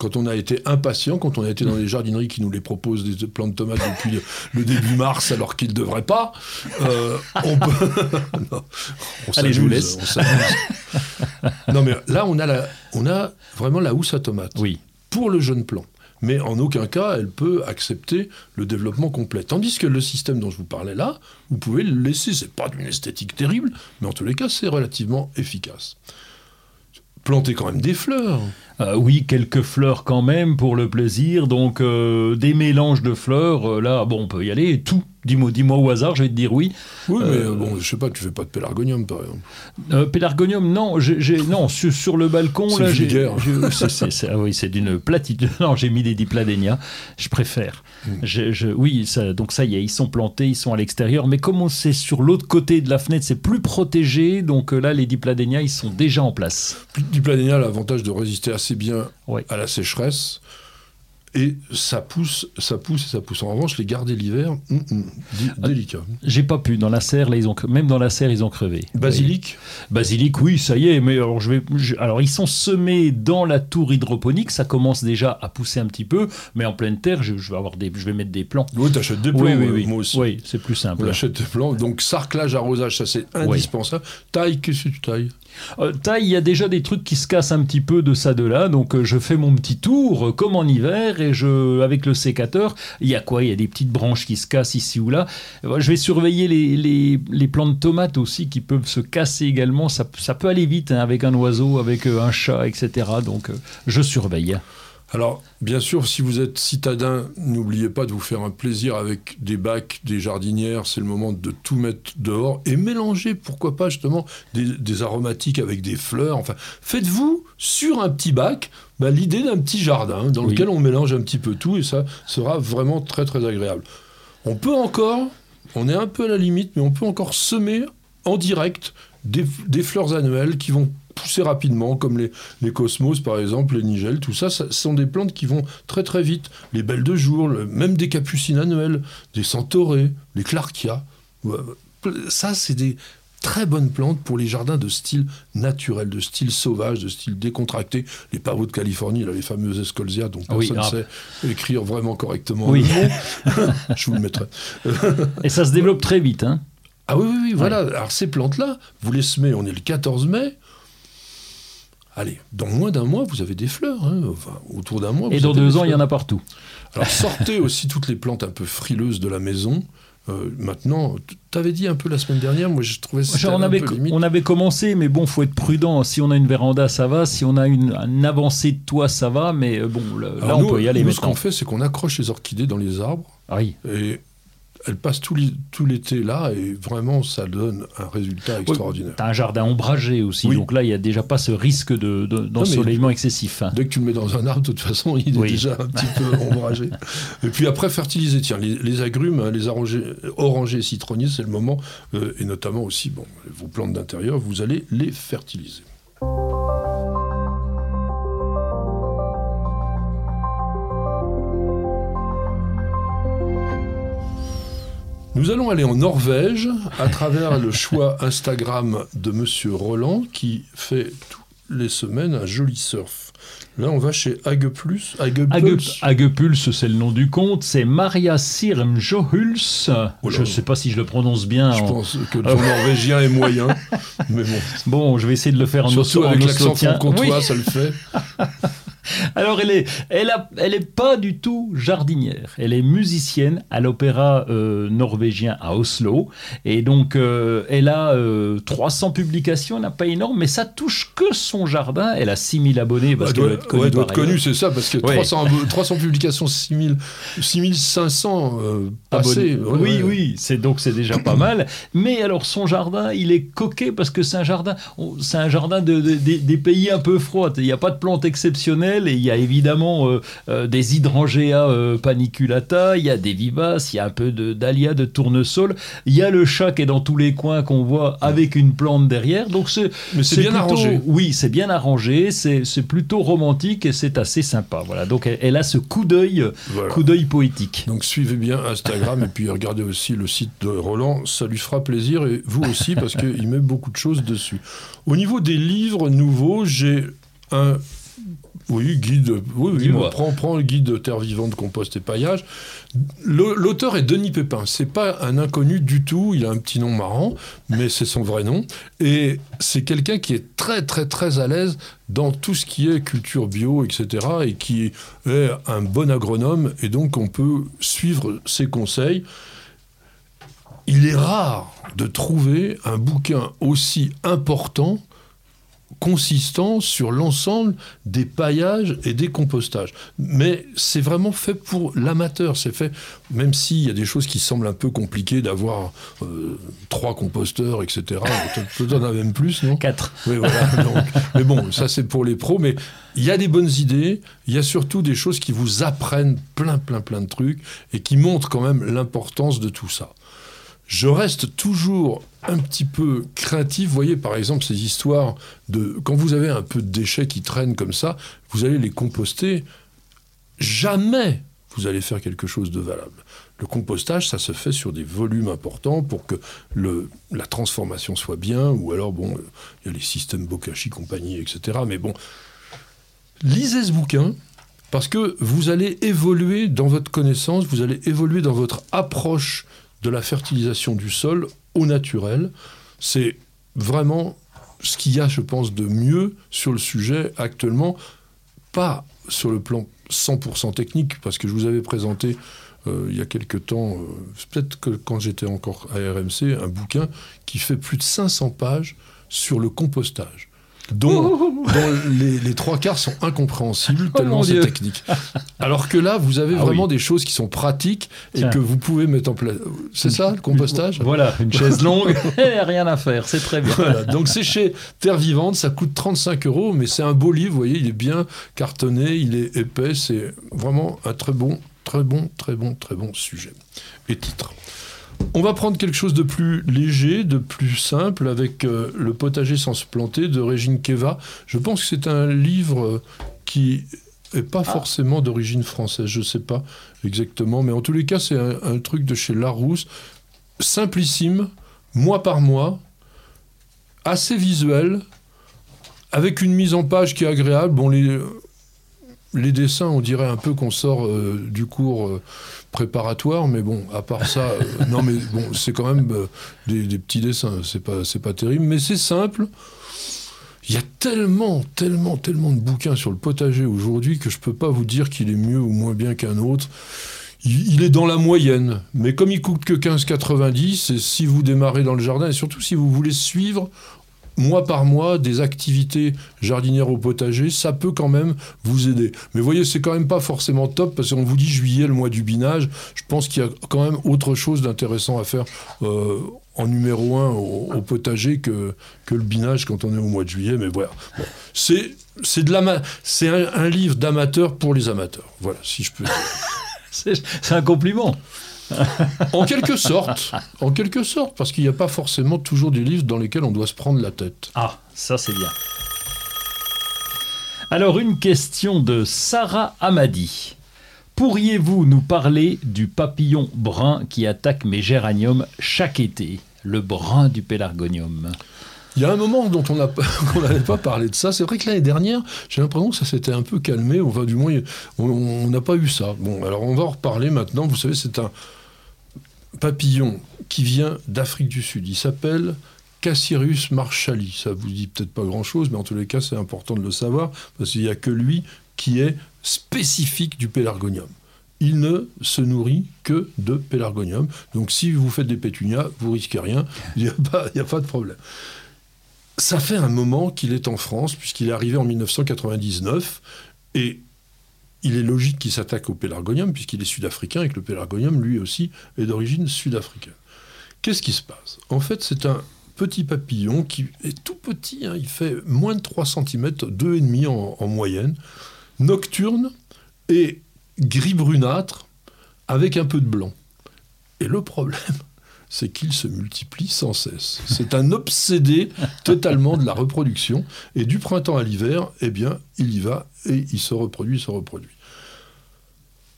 quand on a été impatient, quand on a été dans les jardineries qui nous les proposent des plants de tomates depuis le début mars alors qu'ils ne devraient pas, euh, on peut... on Allez, je vous laisse. non mais là, on a, la, on a vraiment la housse à tomate. Oui. Pour le jeune plant. Mais en aucun cas, elle peut accepter le développement complet. Tandis que le système dont je vous parlais là, vous pouvez le laisser. C'est pas d'une esthétique terrible, mais en tous les cas, c'est relativement efficace planter quand même des fleurs. Euh, oui, quelques fleurs quand même pour le plaisir. Donc euh, des mélanges de fleurs, euh, là, bon, on peut y aller. Tout, Dis-moi dis au hasard, je vais te dire oui. Oui, mais euh, bon, je sais pas, tu fais pas de pélargonium par exemple. Euh, pélargonium, non, j'ai, non sur, sur, le balcon, là, j'ai. c'est, ah oui, c'est d'une platitude. Non, j'ai mis des dipladénia, je préfère. Hmm. Je, oui, ça, donc ça y est, ils sont plantés, ils sont à l'extérieur, mais comme on sait sur l'autre côté de la fenêtre, c'est plus protégé, donc là, les dipladénia, ils sont déjà en place. Dipladénia a l'avantage de résister assez bien à la sécheresse. Et ça pousse, ça pousse et ça pousse. En revanche, les garder l'hiver, hum, hum, ah, délicat. J'ai pas pu. Dans la serre, là, ils ont, même dans la serre, ils ont crevé. Basilic Basilic, oui, ça y est. Mais alors, je vais, alors, ils sont semés dans la tour hydroponique. Ça commence déjà à pousser un petit peu. Mais en pleine terre, je, vais, avoir des, je vais mettre des plants. Oui, t'achètes des plants, oui, oui, moi aussi. Oui, c'est plus simple. On achète des plants. Donc, sarclage, arrosage, ça c'est indispensable. Taille, qu'est-ce que tu tailles? Euh, taille, il y a déjà des trucs qui se cassent un petit peu de ça de là, donc euh, je fais mon petit tour euh, comme en hiver et avec le sécateur, il y a quoi? Il y a des petites branches qui se cassent ici ou là. je vais surveiller les, les, les, plants de tomates aussi qui peuvent se casser également. Ça, ça peut aller vite hein, avec un oiseau, avec un chat, etc. Donc je surveille. Alors, bien sûr, si vous êtes citadin, n'oubliez pas de vous faire un plaisir avec des bacs, des jardinières. C'est le moment de tout mettre dehors et mélanger, pourquoi pas, justement, des, aromatiques avec des fleurs. Enfin, faites-vous sur un petit bac bah, l'idée d'un petit jardin dans lequel on mélange un petit peu tout et ça sera vraiment très, très agréable. On peut encore, on est un peu à la limite, mais on peut encore semer en direct des, des fleurs annuelles qui vont pousser rapidement, comme les, les cosmos par exemple, les nigelles, tout ça, ce sont des plantes qui vont très très vite. Les belles de jour, même des capucines annuelles, des centaurées, les clarkia. Ça, c'est des très bonnes plantes pour les jardins de style naturel, de style sauvage, de style décontracté. Les pavots de Californie, là, les fameuses escolzia dont personne ne sait écrire vraiment correctement oui. Je vous le mettrai. Et ça se développe très vite, hein ah oui, oui, oui, voilà. Alors ces plantes-là, vous les semez, on est le 14 mai, Allez, dans moins d'un mois, vous avez des fleurs. Hein. autour d'un mois. Et dans deux ans, il y en a partout. Alors sortez aussi toutes les plantes un peu frileuses de la maison. Euh, maintenant, tu avais dit un peu la semaine dernière, moi je trouvais ça on avait, On avait commencé, mais bon, faut être prudent. Si on a une véranda, ça va. Si on a une, avancée de toit, ça va. Mais euh, bon, là, on peut y aller. Nous, ce qu'on fait, c'est qu'on accroche les orchidées dans les arbres. Ah oui. Et elle passe tout l'été là et vraiment ça donne un résultat extraordinaire. tu as un jardin ombragé aussi, donc là il n'y a déjà pas ce risque d'ensoleillement de, excessif. Dès que tu le mets dans un arbre, de toute façon, il est déjà un petit peu ombragé. Et puis après, fertiliser, tiens, les, agrumes, hein, les orangers et citronniers, c'est le moment, euh, et notamment aussi bon, vos plantes d'intérieur, vous allez les fertiliser. Nous allons aller en Norvège à travers le choix Instagram de Monsieur Roland qui fait toutes les semaines un joli surf. Là, on va chez Ageplus. Agepulse, c'est le nom du compte. C'est Maria Sirmjohuls. Oh je ne sais pas si je le prononce bien. Je pense que le norvégien est moyen. mais bon. Bon, je vais essayer de le faire en Surtout avec l'accent franc-comtois, ça le fait. Elle est, elle, a, elle est pas du tout jardinière. Elle est musicienne à l'opéra euh, norvégien à Oslo. Et donc, euh, elle a 300 euh, publications, elle n'a pas énorme, mais ça touche que son jardin. Elle a 6000 abonnés. Parce qu'elle doit, être connue. connue, c'est ça, parce que 300, 300 publications, 6000, 6500 passés. oui, oui, c'est donc c'est déjà pas mal. Mais alors, son jardin, il est coquet parce que c'est un jardin, c'est un jardin de, des pays un peu froids. Il n'y a pas de plantes exceptionnelles et il y a évidemment euh, euh, des hydrangeas euh, paniculata, il y a des vivaces, il y a un peu de dahlia, de tournesol, il y a le chat qui est dans tous les coins qu'on voit avec une plante derrière. Donc c'est Mais c'est bien arrangé. Oui, c'est bien arrangé, c'est plutôt romantique et c'est assez sympa. Voilà. Donc elle, a ce coup d'œil, coup d'œil poétique. Donc suivez bien Instagram et puis regardez aussi le site de Roland, ça lui fera plaisir et vous aussi parce qu'il met beaucoup de choses dessus. Au niveau des livres nouveaux, j'ai un oui, guide. Oui, prends, le guide de Terre vivante, compost et paillage. L'auteur est Denis Pépin. C'est pas un inconnu du tout. Il a un petit nom marrant, mais c'est son vrai nom. Et c'est quelqu'un qui est très, très, très à l'aise dans tout ce qui est culture bio, etc. Et qui est un bon agronome. Et donc, on peut suivre ses conseils. Il est rare de trouver un bouquin aussi important consistant sur l'ensemble des paillages et des compostages. Mais c'est vraiment fait pour l'amateur. C'est fait, même s'il y a des choses qui semblent un peu compliquées d'avoir euh, trois composteurs, etc. Peut-être en a même plus, non? Quatre. Oui, voilà. Donc, mais bon, ça c'est pour les pros. Mais il y a des bonnes idées. Il y a surtout des choses qui vous apprennent plein, plein, plein de trucs et qui montrent quand même l'importance de tout ça je reste toujours un petit peu craintif. Voyez, par exemple, ces histoires de... Quand vous avez un peu de déchets qui traînent comme ça, vous allez les composter. Jamais vous allez faire quelque chose de valable. Le compostage, ça se fait sur des volumes importants pour que le, la transformation soit bien, ou alors, bon, il y a les systèmes Bokashi compagnie, etc. Mais bon, lisez ce bouquin, parce que vous allez évoluer dans votre connaissance, vous allez évoluer dans votre approche de la fertilisation du sol au naturel. C'est vraiment ce qu'il y a, je pense, de mieux sur le sujet actuellement, pas sur le plan 100% technique, parce que je vous avais présenté euh, il y a quelque temps, euh, peut-être que quand j'étais encore à RMC, un bouquin qui fait plus de 500 pages sur le compostage dont, les, trois quarts sont incompréhensibles, oh tellement c'est technique. Alors que là, vous avez ah vraiment des choses qui sont pratiques et que vous pouvez mettre en place. C'est ça, le compostage? Voilà, une chaise longue, rien à faire, c'est très bien. Donc c'est chez Terre Vivante, ça coûte 35 euros, mais c'est un beau livre, vous voyez, il est bien cartonné, il est épais, c'est vraiment un très bon, très bon, très bon, très bon sujet. Et titre. On va prendre quelque chose de plus léger, de plus simple, avec euh, Le potager sans se planter de Régine Keva. Je pense que c'est un livre euh, qui n'est pas ah. forcément d'origine française, je ne sais pas exactement, mais en tous les cas, c'est un, truc de chez Larousse, simplissime, mois par mois, assez visuel, avec une mise en page qui est agréable. Bon, les, les dessins, on dirait un peu qu'on sort euh, du cours préparatoire, mais bon, à part ça, euh, non, mais bon, c'est quand même euh, des, petits dessins, c'est pas, c'est pas terrible, mais c'est simple. Il y a tellement, tellement, tellement de bouquins sur le potager aujourd'hui que je peux pas vous dire qu'il est mieux ou moins bien qu'un autre. Il, est dans la moyenne, mais comme il coûte que 15,90, et si vous démarrez dans le jardin, et surtout si vous voulez suivre mois par mois des activités jardinières au potager, ça peut quand même vous aider. Mais voyez, c'est quand même pas forcément top parce qu'on vous dit juillet, le mois du binage. Je pense qu'il y a quand même autre chose d'intéressant à faire euh, en numéro un au, potager que, que le binage quand on est au mois de juillet. Mais voilà. C'est, c'est, un, livre d'amateur pour les amateurs. Voilà, si je peux c'est un compliment. en quelque sorte, en quelque sorte, parce qu'il n'y a pas forcément toujours des livres dans lesquels on doit se prendre la tête. Ah, ça c'est bien. Alors une question de Sarah Amadi. Pourriez-vous nous parler du papillon brun qui attaque mes géraniums chaque été, le brun du pélargonium il y a un moment dont on n'avait pas parlé de ça. C'est vrai que l'année dernière, j'ai l'impression que ça s'était un peu calmé. Enfin, du moins, on n'a pas eu ça. Bon, alors on va en reparler maintenant. Vous savez, c'est un, papillon qui vient d'Afrique du Sud. Il s'appelle Cassirus marshalli. Ça vous dit peut-être pas grand-chose, mais en tous les cas, c'est important de le savoir, parce qu'il n'y a que lui qui est spécifique du pélargonium. Il ne se nourrit que de pélargonium. Donc si vous faites des pétunias, vous risquez rien, il n'y a, a, pas de problème. Ça fait un moment qu'il est en France, puisqu'il est arrivé en 1999, et il est logique qu'il s'attaque au pélargonium, puisqu'il est sud-africain et que le pélargonium, lui aussi, est d'origine sud-africaine. Qu'est-ce qui se passe? En fait, c'est un petit papillon qui est tout petit, hein, il fait moins de 3 cm, 2,5 en, en moyenne, nocturne et gris brunâtre avec un peu de blanc. Et le problème, c'est qu'il se multiplie sans cesse. C'est un obsédé totalement de la reproduction. Et du printemps à l'hiver, eh bien, il y va et il se reproduit, se reproduit.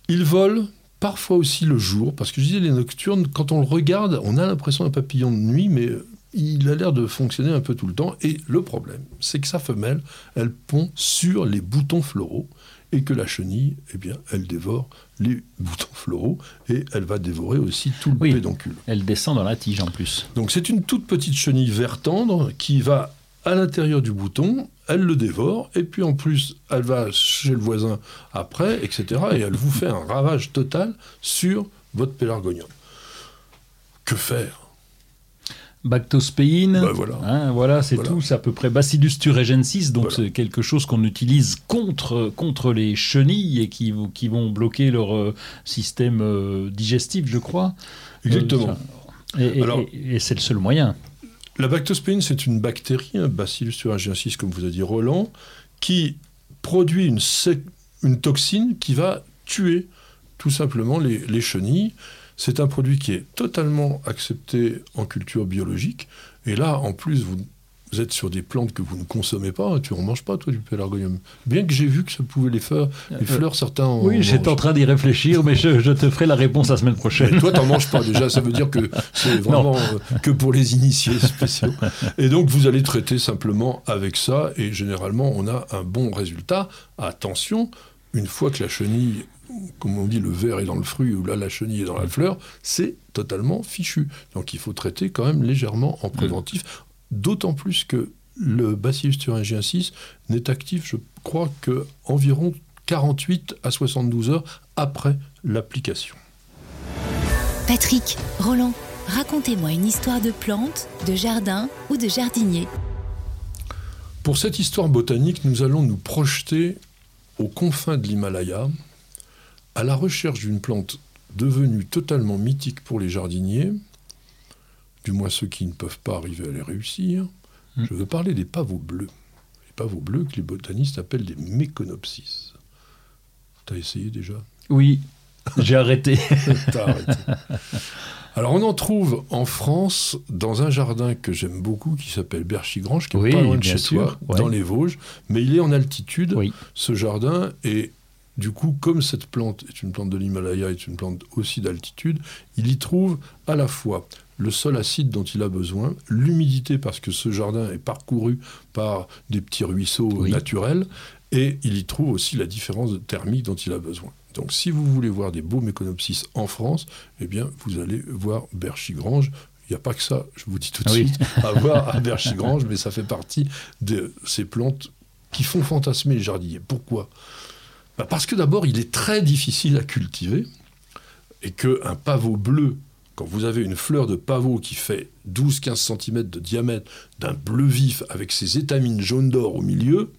Il vole parfois aussi le jour, parce que je disais, les nocturnes, quand on le regarde, on a l'impression d'un papillon de nuit, mais il a l'air de fonctionner un peu tout le temps. Et le problème, c'est que sa femelle, elle pond sur les boutons floraux et que la chenille, eh bien, elle dévore les boutons floraux et elle va dévorer aussi tout le pédoncule. Elle descend dans la tige en plus. Donc c'est une toute petite chenille vert tendre qui va à l'intérieur du bouton, elle le dévore et puis en plus elle va chez le voisin après, etc. Et elle vous fait un ravage total sur votre pélargonium. Que faire? Bactospéine, Bah, voilà. Hein, voilà, c'est Voilà. tout, c'est à peu près Bacillus thuringiensis, donc Voilà. c'est quelque chose qu'on utilise contre, contre les chenilles et qui, vont- qui vont bloquer leur euh, système euh, digestif, je crois. Exactement. Euh, ça- et c'est le seul moyen. La bactospéine, c'est une bactérie, un bacillus thuringiensis, comme vous a dit Roland, qui produit une, toxine qui va tuer tout simplement les, les chenilles. C'est un produit qui est totalement accepté en culture biologique. Et là, en plus, vous, vous êtes sur des plantes que vous ne consommez pas. Tu n'en manges pas, toi, du pélargonium. Bien que j'ai vu que ça pouvait les fleurs, les fleurs certains en Euh, Oui, j'étais en train d'y réfléchir, mais je, je te ferai la réponse la semaine prochaine. Mais toi, t'en manges pas déjà. Ça veut dire que c'est vraiment euh, que pour les initiés spéciaux. Et donc, vous allez traiter simplement avec ça. Et généralement, on a un bon résultat. Attention, une fois que la chenille, comme on dit, le verre est dans le fruit, ou là, la chenille est dans la fleur, c'est totalement fichu. Donc, il faut traiter quand même légèrement en préventif. D'autant plus que le Bacillus thuringiensis n'est actif, je crois, que environ 48 à 72 heures après l'application. Patrick, Roland, racontez-moi une histoire de plante, de jardin ou de jardinier. Pour cette histoire botanique, nous allons nous projeter aux confins de l'Himalaya, à la recherche d'une plante devenue totalement mythique pour les jardiniers, du moins ceux qui ne peuvent pas arriver à les réussir. Mm. Je veux parler des pavots bleus. Les pavots bleus que les botanistes appellent des méconopsis. T'as essayé déjà? Oui, j'ai arrêté. T'as arrêté. Alors on en trouve en France dans un jardin que j'aime beaucoup qui s'appelle Berchigrange, qui est Oui, pas loin de chez sûr, toi, ouais. dans les Vosges, mais il est en altitude, Oui. ce jardin, et du coup, comme cette plante est une plante de l'Himalaya, est une plante aussi d'altitude, il y trouve à la fois le sol acide dont il a besoin, l'humidité parce que ce jardin est parcouru par des petits ruisseaux Oui. naturels, et il y trouve aussi la différence de thermique dont il a besoin. Donc si vous voulez voir des beaux méconopsis en France, eh bien vous allez voir Berchigrange. Il n'y a pas que ça, je vous dis tout de Oui. suite, à voir à Berchigrange, mais ça fait partie de ces plantes qui font fantasmer les jardiniers. Pourquoi? Parce que d'abord, il est très difficile à cultiver et qu'un pavot bleu, quand vous avez une fleur de pavot qui fait 12-15 cm de diamètre, d'un bleu vif avec ses étamines jaune d'or au milieu,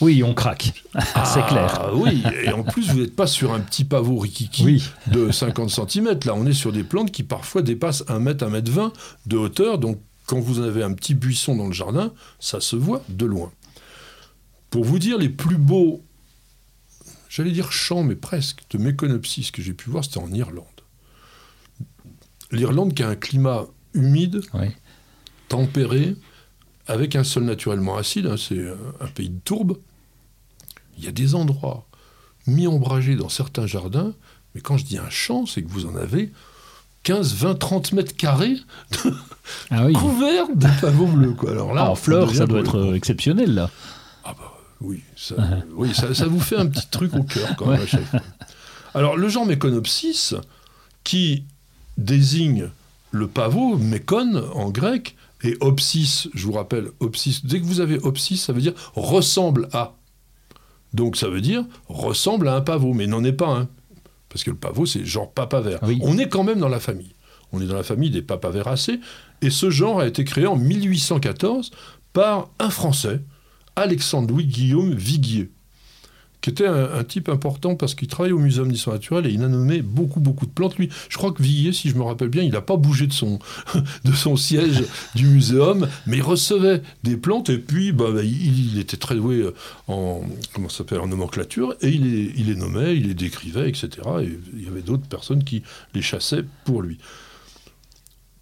Oui, on craque. c'est clair. ah oui, et en plus, vous n'êtes pas sur un petit pavot rikiki Oui. de 50 cm. Là, on est sur des plantes qui parfois dépassent 1 mètre, 1 mètre 20 de hauteur. Donc, quand vous avez un petit buisson dans le jardin, ça se voit de loin. Pour vous dire, les plus beaux, j'allais dire champs, mais presque, de méconopsis que j'ai pu voir, c'était en Irlande. L'Irlande qui a un climat humide, Oui. tempéré, avec un sol naturellement acide, hein, c'est un, pays de tourbe. Il y a des endroits mi-ombragés dans certains jardins, mais quand je dis un champ, c'est que vous en avez 15, 20, 30 mètres carrés Ah oui. couverts de pavots bleus. Quoi. Alors là, en on fleurs, ça doit être exceptionnel, là. Oui, ça, oui ça, ça vous fait un petit truc au cœur quand même à chaque fois. Alors le genre Méconopsis, qui désigne le pavot, mécon en grec, et opsis, je vous rappelle, opsis, dès que vous avez opsis, ça veut dire ressemble à. Donc ça veut dire ressemble à un pavot, mais n'en est pas un. Parce que le pavot, c'est genre papavert. Oui. On est quand même dans la famille. On est dans la famille des papaveracées, et ce genre a été créé en 1814 par un Français, Alexandre-Louis Guillaume Viguier, qui était un, type important parce qu'il travaillait au Muséum d'histoire naturelle et il a nommé beaucoup, beaucoup de plantes. Lui, je crois que Viguier, si je me rappelle bien, il n'a pas bougé de son, siège du muséum, mais il recevait des plantes et puis bah, bah, il, était très doué en, comment s'appelle, en nomenclature et il les, nommait, il les décrivait, etc. Et il y avait d'autres personnes qui les chassaient pour lui.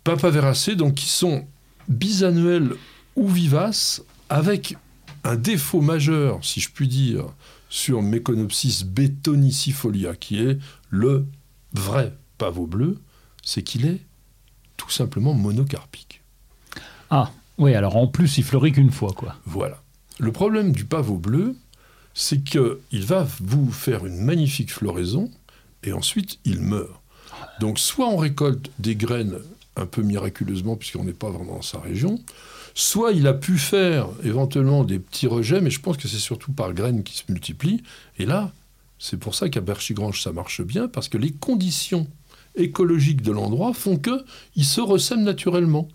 Papaveracées, donc qui sont bisannuels ou vivaces, avec un défaut majeur, si je puis dire, sur Meconopsis betonicifolia, qui est le vrai pavot bleu, c'est qu'il est tout simplement monocarpique. Ah, oui, alors en plus, il fleurit qu'une fois, quoi. Voilà. Le problème du pavot bleu, c'est qu'il va vous faire une magnifique floraison et ensuite il meurt. Donc soit on récolte des graines un peu miraculeusement puisqu'on n'est pas vraiment dans sa région, soit il a pu faire éventuellement des petits rejets, mais je pense que c'est surtout par graines qui se multiplient. Et là, c'est pour ça qu'à Berchigrange ça marche bien parce que les conditions écologiques de l'endroit font qu'ils se ressèment naturellement.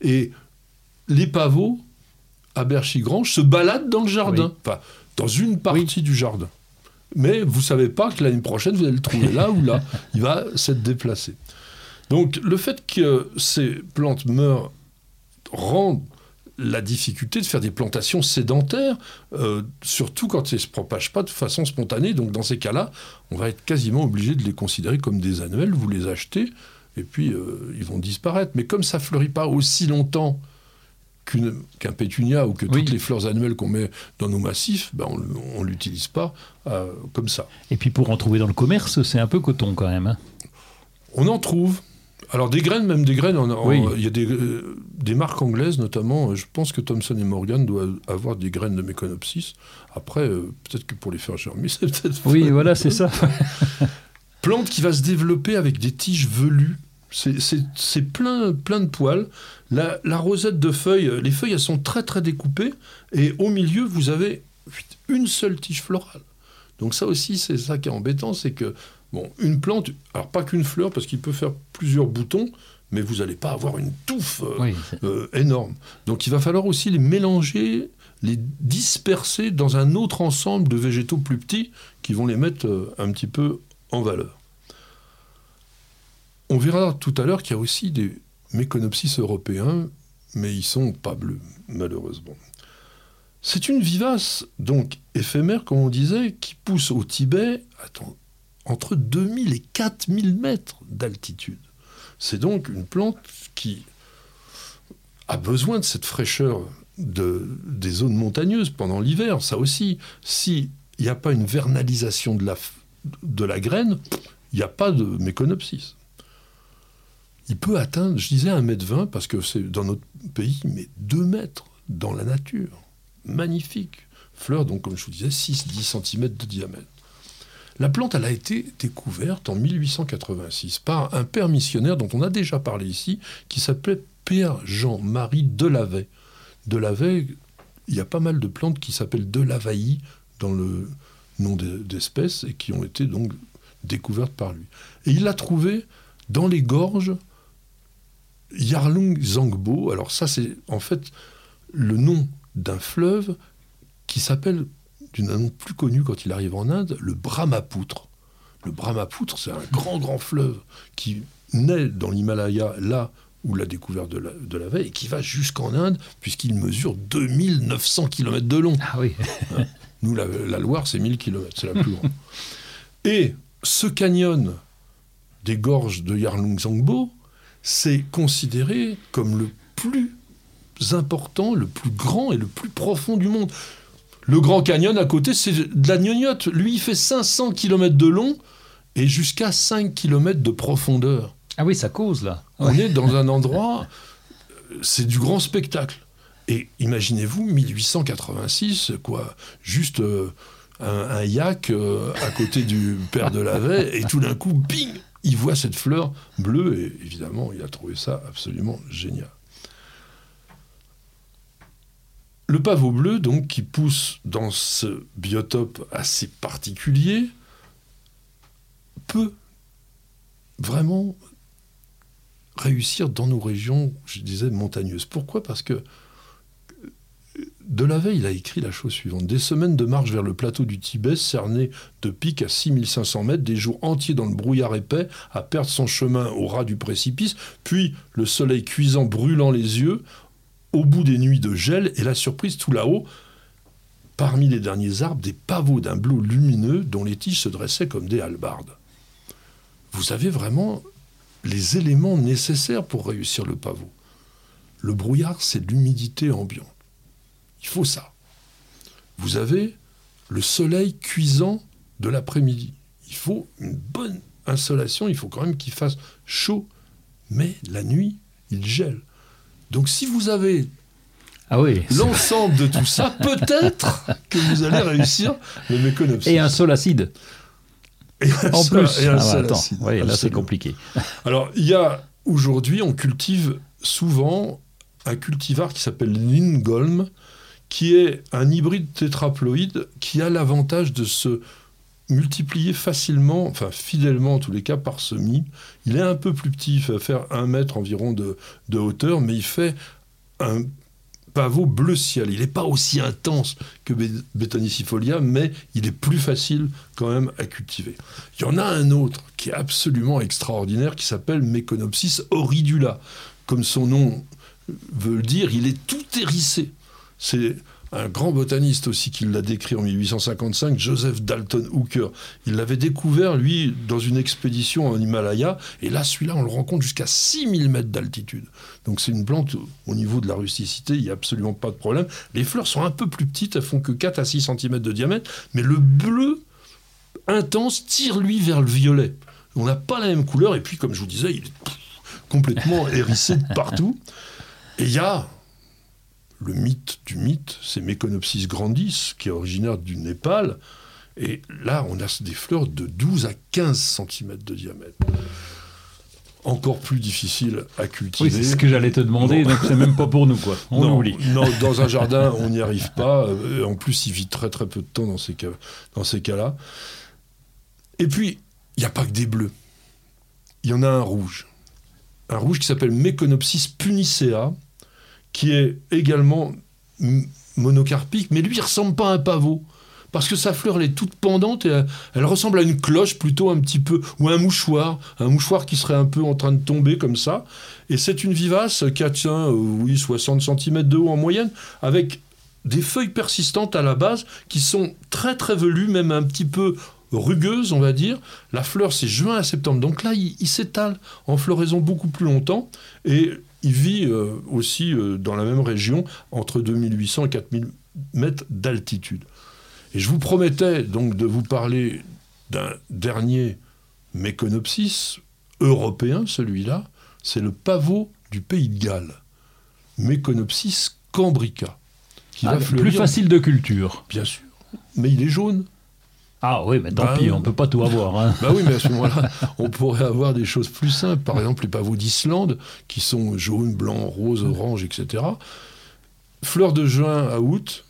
Et les pavots, à Berchigrange, se baladent dans le jardin, enfin, dans une partie du jardin. Mais vous savez pas que l'année prochaine, vous allez le trouver là ou là. Il va s'être déplacé. Donc le fait que ces plantes meurent rend la difficulté de faire des plantations sédentaires, euh, surtout quand elles ne se propagent pas de façon spontanée. Donc dans ces cas-là, on va être quasiment obligé de les considérer comme des annuels. Vous les achetez et puis euh, ils vont disparaître. Mais comme ça fleurit pas aussi longtemps qu'un pétunia ou que toutes les fleurs annuelles qu'on met dans nos massifs, ben on ne l'utilise pas euh, comme ça. Et puis pour en trouver dans le commerce, c'est un peu coton quand même. Hein. on en trouve. Alors des graines, même des graines, il y a euh, des, marques anglaises notamment, je pense que Thomson et Morgan doivent avoir des graines de Méconopsis. Après, euh, peut-être que pour les faire germer, c'est peut-être... Oui, voilà, c'est ça. Plante qui va se développer avec des tiges velues. C'est plein, plein de poils. La, la, rosette de feuilles, les feuilles, elles sont très très découpées. Et au milieu, vous avez une seule tige florale. Donc ça aussi, c'est ça qui est embêtant, c'est que Bon, une plante, alors pas qu'une fleur, parce qu'il peut faire plusieurs boutons, mais vous n'allez pas avoir une touffe euh, euh, énorme. Donc il va falloir aussi les mélanger, les disperser dans un autre ensemble de végétaux plus petits qui vont les mettre euh, un petit peu en valeur. On verra tout à l'heure qu'il y a aussi des méconopsis européens, mais ils sont pas bleus, malheureusement. C'est une vivace, donc éphémère, comme on disait, qui pousse au Tibet. Attends, entre 2000 et 4000 mètres d'altitude. C'est donc une plante qui a besoin de cette fraîcheur de, des zones montagneuses pendant l'hiver. Ça aussi, s'il n'y a pas une vernalisation de la, de la graine, il n'y a pas de méconopsis. Il peut atteindre, je disais 1m20 parce que c'est dans notre pays, mais 2 mètres dans la nature. Magnifique. Fleur, donc comme je vous disais, 6-10 cm de diamètre. La plante, a été découverte en 1886 par un père missionnaire dont on a déjà parlé ici, qui s'appelait Père Jean-Marie Delavet. Delavet, il y a pas mal de plantes qui s'appellent Delavailly dans le nom d'espèces et qui ont été donc découvertes par lui. Et il l'a trouvé dans les gorges Yarlung Zangbo. Alors ça, c'est en fait le nom d'un fleuve qui s'appelle d'une nom plus connu quand il arrive en Inde, le Brahmapoutre. Le Brahmapoutre, c'est un grand, grand fleuve qui naît dans l'Himalaya, là où la découverte de la, de la veille, et qui va jusqu'en Inde, puisqu'il mesure 2900 km de long. Ah oui. Hein Nous, la, Loire, c'est 1000 km, c'est la plus grande. Et ce canyon des gorges de Yarlung Zangbo, c'est considéré comme le plus important, le plus grand et le plus profond du monde. Le Grand Canyon à côté, c'est de la gnognotte. Lui, il fait 500 km de long et jusqu'à 5 km de profondeur. Ah oui, ça cause là. On est dans un endroit, c'est du grand spectacle. Et imaginez-vous, 1886, quoi, juste euh, un, yak euh, à côté du père de Lavey, et tout d'un coup, bing, il voit cette fleur bleue, et évidemment, il a trouvé ça absolument génial. Le pavot bleu, donc, qui pousse dans ce biotope assez particulier, peut vraiment réussir dans nos régions, je disais, montagneuses. Pourquoi? Parce que de la veille, il a écrit la chose suivante. Des semaines de marche vers le plateau du Tibet, cerné de pic à 6500 mètres, des jours entiers dans le brouillard épais, à perdre son chemin au ras du précipice, puis le soleil cuisant brûlant les yeux, au bout des nuits de gel, et la surprise tout là-haut, parmi les derniers arbres, des pavots d'un bleu lumineux dont les tiges se dressaient comme des halbardes. Vous avez vraiment les éléments nécessaires pour réussir le pavot. Le brouillard, c'est l'humidité ambiante. Il faut ça. Vous avez le soleil cuisant de l'après-midi. Il faut une bonne insolation, il faut quand même qu'il fasse chaud. Mais la nuit, il gèle. Donc si vous avez ah oui. l'ensemble de tout ça, peut-être que vous allez réussir le méconopsis. Et un sol acide. Et un en sol, plus, et un ah sol attends, acide. là c'est compliqué. Alors, il y a aujourd'hui, on cultive souvent un cultivar qui s'appelle l'Ingolm, qui est un hybride tétraploïde qui a l'avantage de se multiplié facilement, enfin fidèlement en tous les cas, par semis. Il est un peu plus petit, il va faire un mètre environ de, de hauteur, mais il fait un pavot bleu ciel. Il n'est pas aussi intense que Betonicifolia, mais il est plus facile quand même à cultiver. Il y en a un autre qui est absolument extraordinaire, qui s'appelle Meconopsis oridula. Comme son nom veut le dire, il est tout hérissé. C'est un grand botaniste aussi qui l'a décrit en 1855, Joseph Dalton Hooker. Il l'avait découvert, lui, dans une expédition en Himalaya, et là, celui-là, on le rencontre jusqu'à 6000 mètres d'altitude. Donc c'est une plante, au niveau de la rusticité, il n'y a absolument pas de problème. Les fleurs sont un peu plus petites, elles font que 4 à 6 cm de diamètre, mais le bleu intense tire, lui, vers le violet. On n'a pas la même couleur, et puis, comme je vous disais, il est complètement hérissé de partout. Et il y a le mythe du mythe, c'est Meconopsis grandis, qui est originaire du Népal. Et là, on a des fleurs de 12 à 15 cm de diamètre. Encore plus difficile à cultiver. Oui, c'est ce que j'allais te demander, donc c'est même pas pour nous, quoi. On non, oublie. Non, dans un jardin, on n'y arrive pas. Euh, En plus, il vit très très peu de temps dans ces cas, dans ces cas-là. Et puis, il n'y a pas que des bleus. Il y en a un rouge. Un rouge qui s'appelle Meconopsis punicea, qui est également monocarpique, mais lui, il ressemble pas à un pavot. Parce que sa fleur, elle est toute pendante et elle, elle ressemble à une cloche plutôt un petit peu, ou un mouchoir, un mouchoir qui serait un peu en train de tomber comme ça. Et c'est une vivace qui atteint, euh, oui, 60 cm de haut en moyenne, avec des feuilles persistantes à la base qui sont très très velues, même un petit peu rugueuses, on va dire. La fleur, c'est juin à septembre. Donc là, il, il s'étale en floraison beaucoup plus longtemps. Et il vit euh, aussi euh, dans la même région, entre 2800 et 4000 mètres d'altitude. Et je vous promettais donc de vous parler d'un dernier Méconopsis européen, celui-là, c'est le pavot du pays de Galles, Méconopsis cambrica, qui Ah, va fleurir, plus facile de culture. bien sûr, mais il est jaune. Ah oui, mais tant Bah, pis, on peut pas tout avoir. hein. Bah oui, mais à ce moment-là, on pourrait avoir des choses plus simples. Par exemple, les pavots d'Islande, qui sont jaunes, blancs, roses, oranges, etc. Fleurs de juin à août,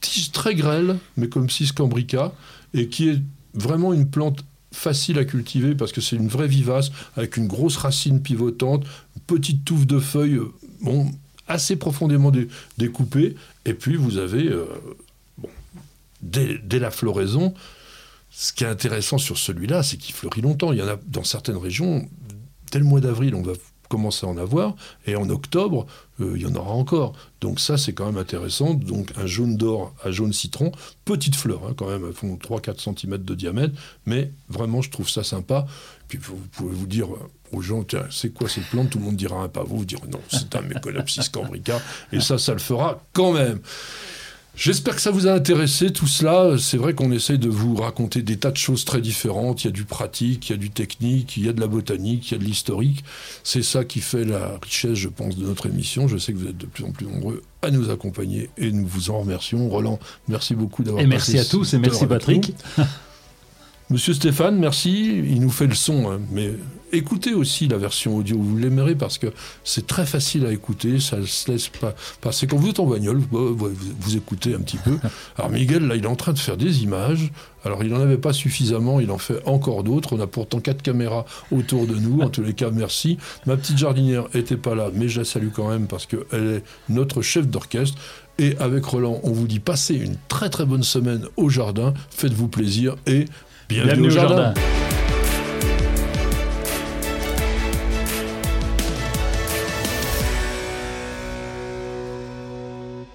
tige très grêle, mais comme cis cambrica, et qui est vraiment une plante facile à cultiver parce que c'est une vraie vivace avec une grosse racine pivotante, une petite touffe de feuilles, bon, assez profondément dé- découpées. Et puis vous avez, euh, bon, dès, dès la floraison, ce qui est intéressant sur celui-là, c'est qu'il fleurit longtemps. Il y en a dans certaines régions, dès le mois d'avril, on va commencer à en avoir, et en octobre, euh, il y en aura encore. Donc ça, c'est quand même intéressant. Donc un jaune d'or à jaune citron, petite fleur hein, quand même, elles font 3-4 cm de diamètre, mais vraiment, je trouve ça sympa. Puis vous pouvez vous dire aux gens, tiens, c'est quoi cette plante? Tout le monde dira un pavot, vous dire non, c'est un Méconopsis cambrica, et ça, ça le fera quand même. J'espère que ça vous a intéressé tout cela. C'est vrai qu'on essaye de vous raconter des tas de choses très différentes. Il y a du pratique, il y a du technique, il y a de la botanique, il y a de l'historique. C'est ça qui fait la richesse, je pense, de notre émission. Je sais que vous êtes de plus en plus nombreux à nous accompagner et nous vous en remercions. Roland, merci beaucoup d'avoir Et merci passé à tous et merci Patrick. Monsieur Stéphane, merci. Il nous fait le son, hein. mais écoutez aussi la version audio. Vous l'aimerez parce que c'est très facile à écouter. Ça se laisse pas passer. Quand vous êtes en bagnole, vous, vous- vous écoutez un petit peu. Alors Miguel, là, il est en train de faire des images. Alors il n'en avait pas suffisamment. Il en fait encore d'autres. On a pourtant quatre caméras autour de nous. En tous les cas, merci. Ma petite jardinière était pas là, mais je la salue quand même parce qu'elle est notre chef d'orchestre. Et avec Roland, on vous dit passez une très très bonne semaine au jardin. Faites-vous plaisir et bienvenue, Bienvenue au jardin.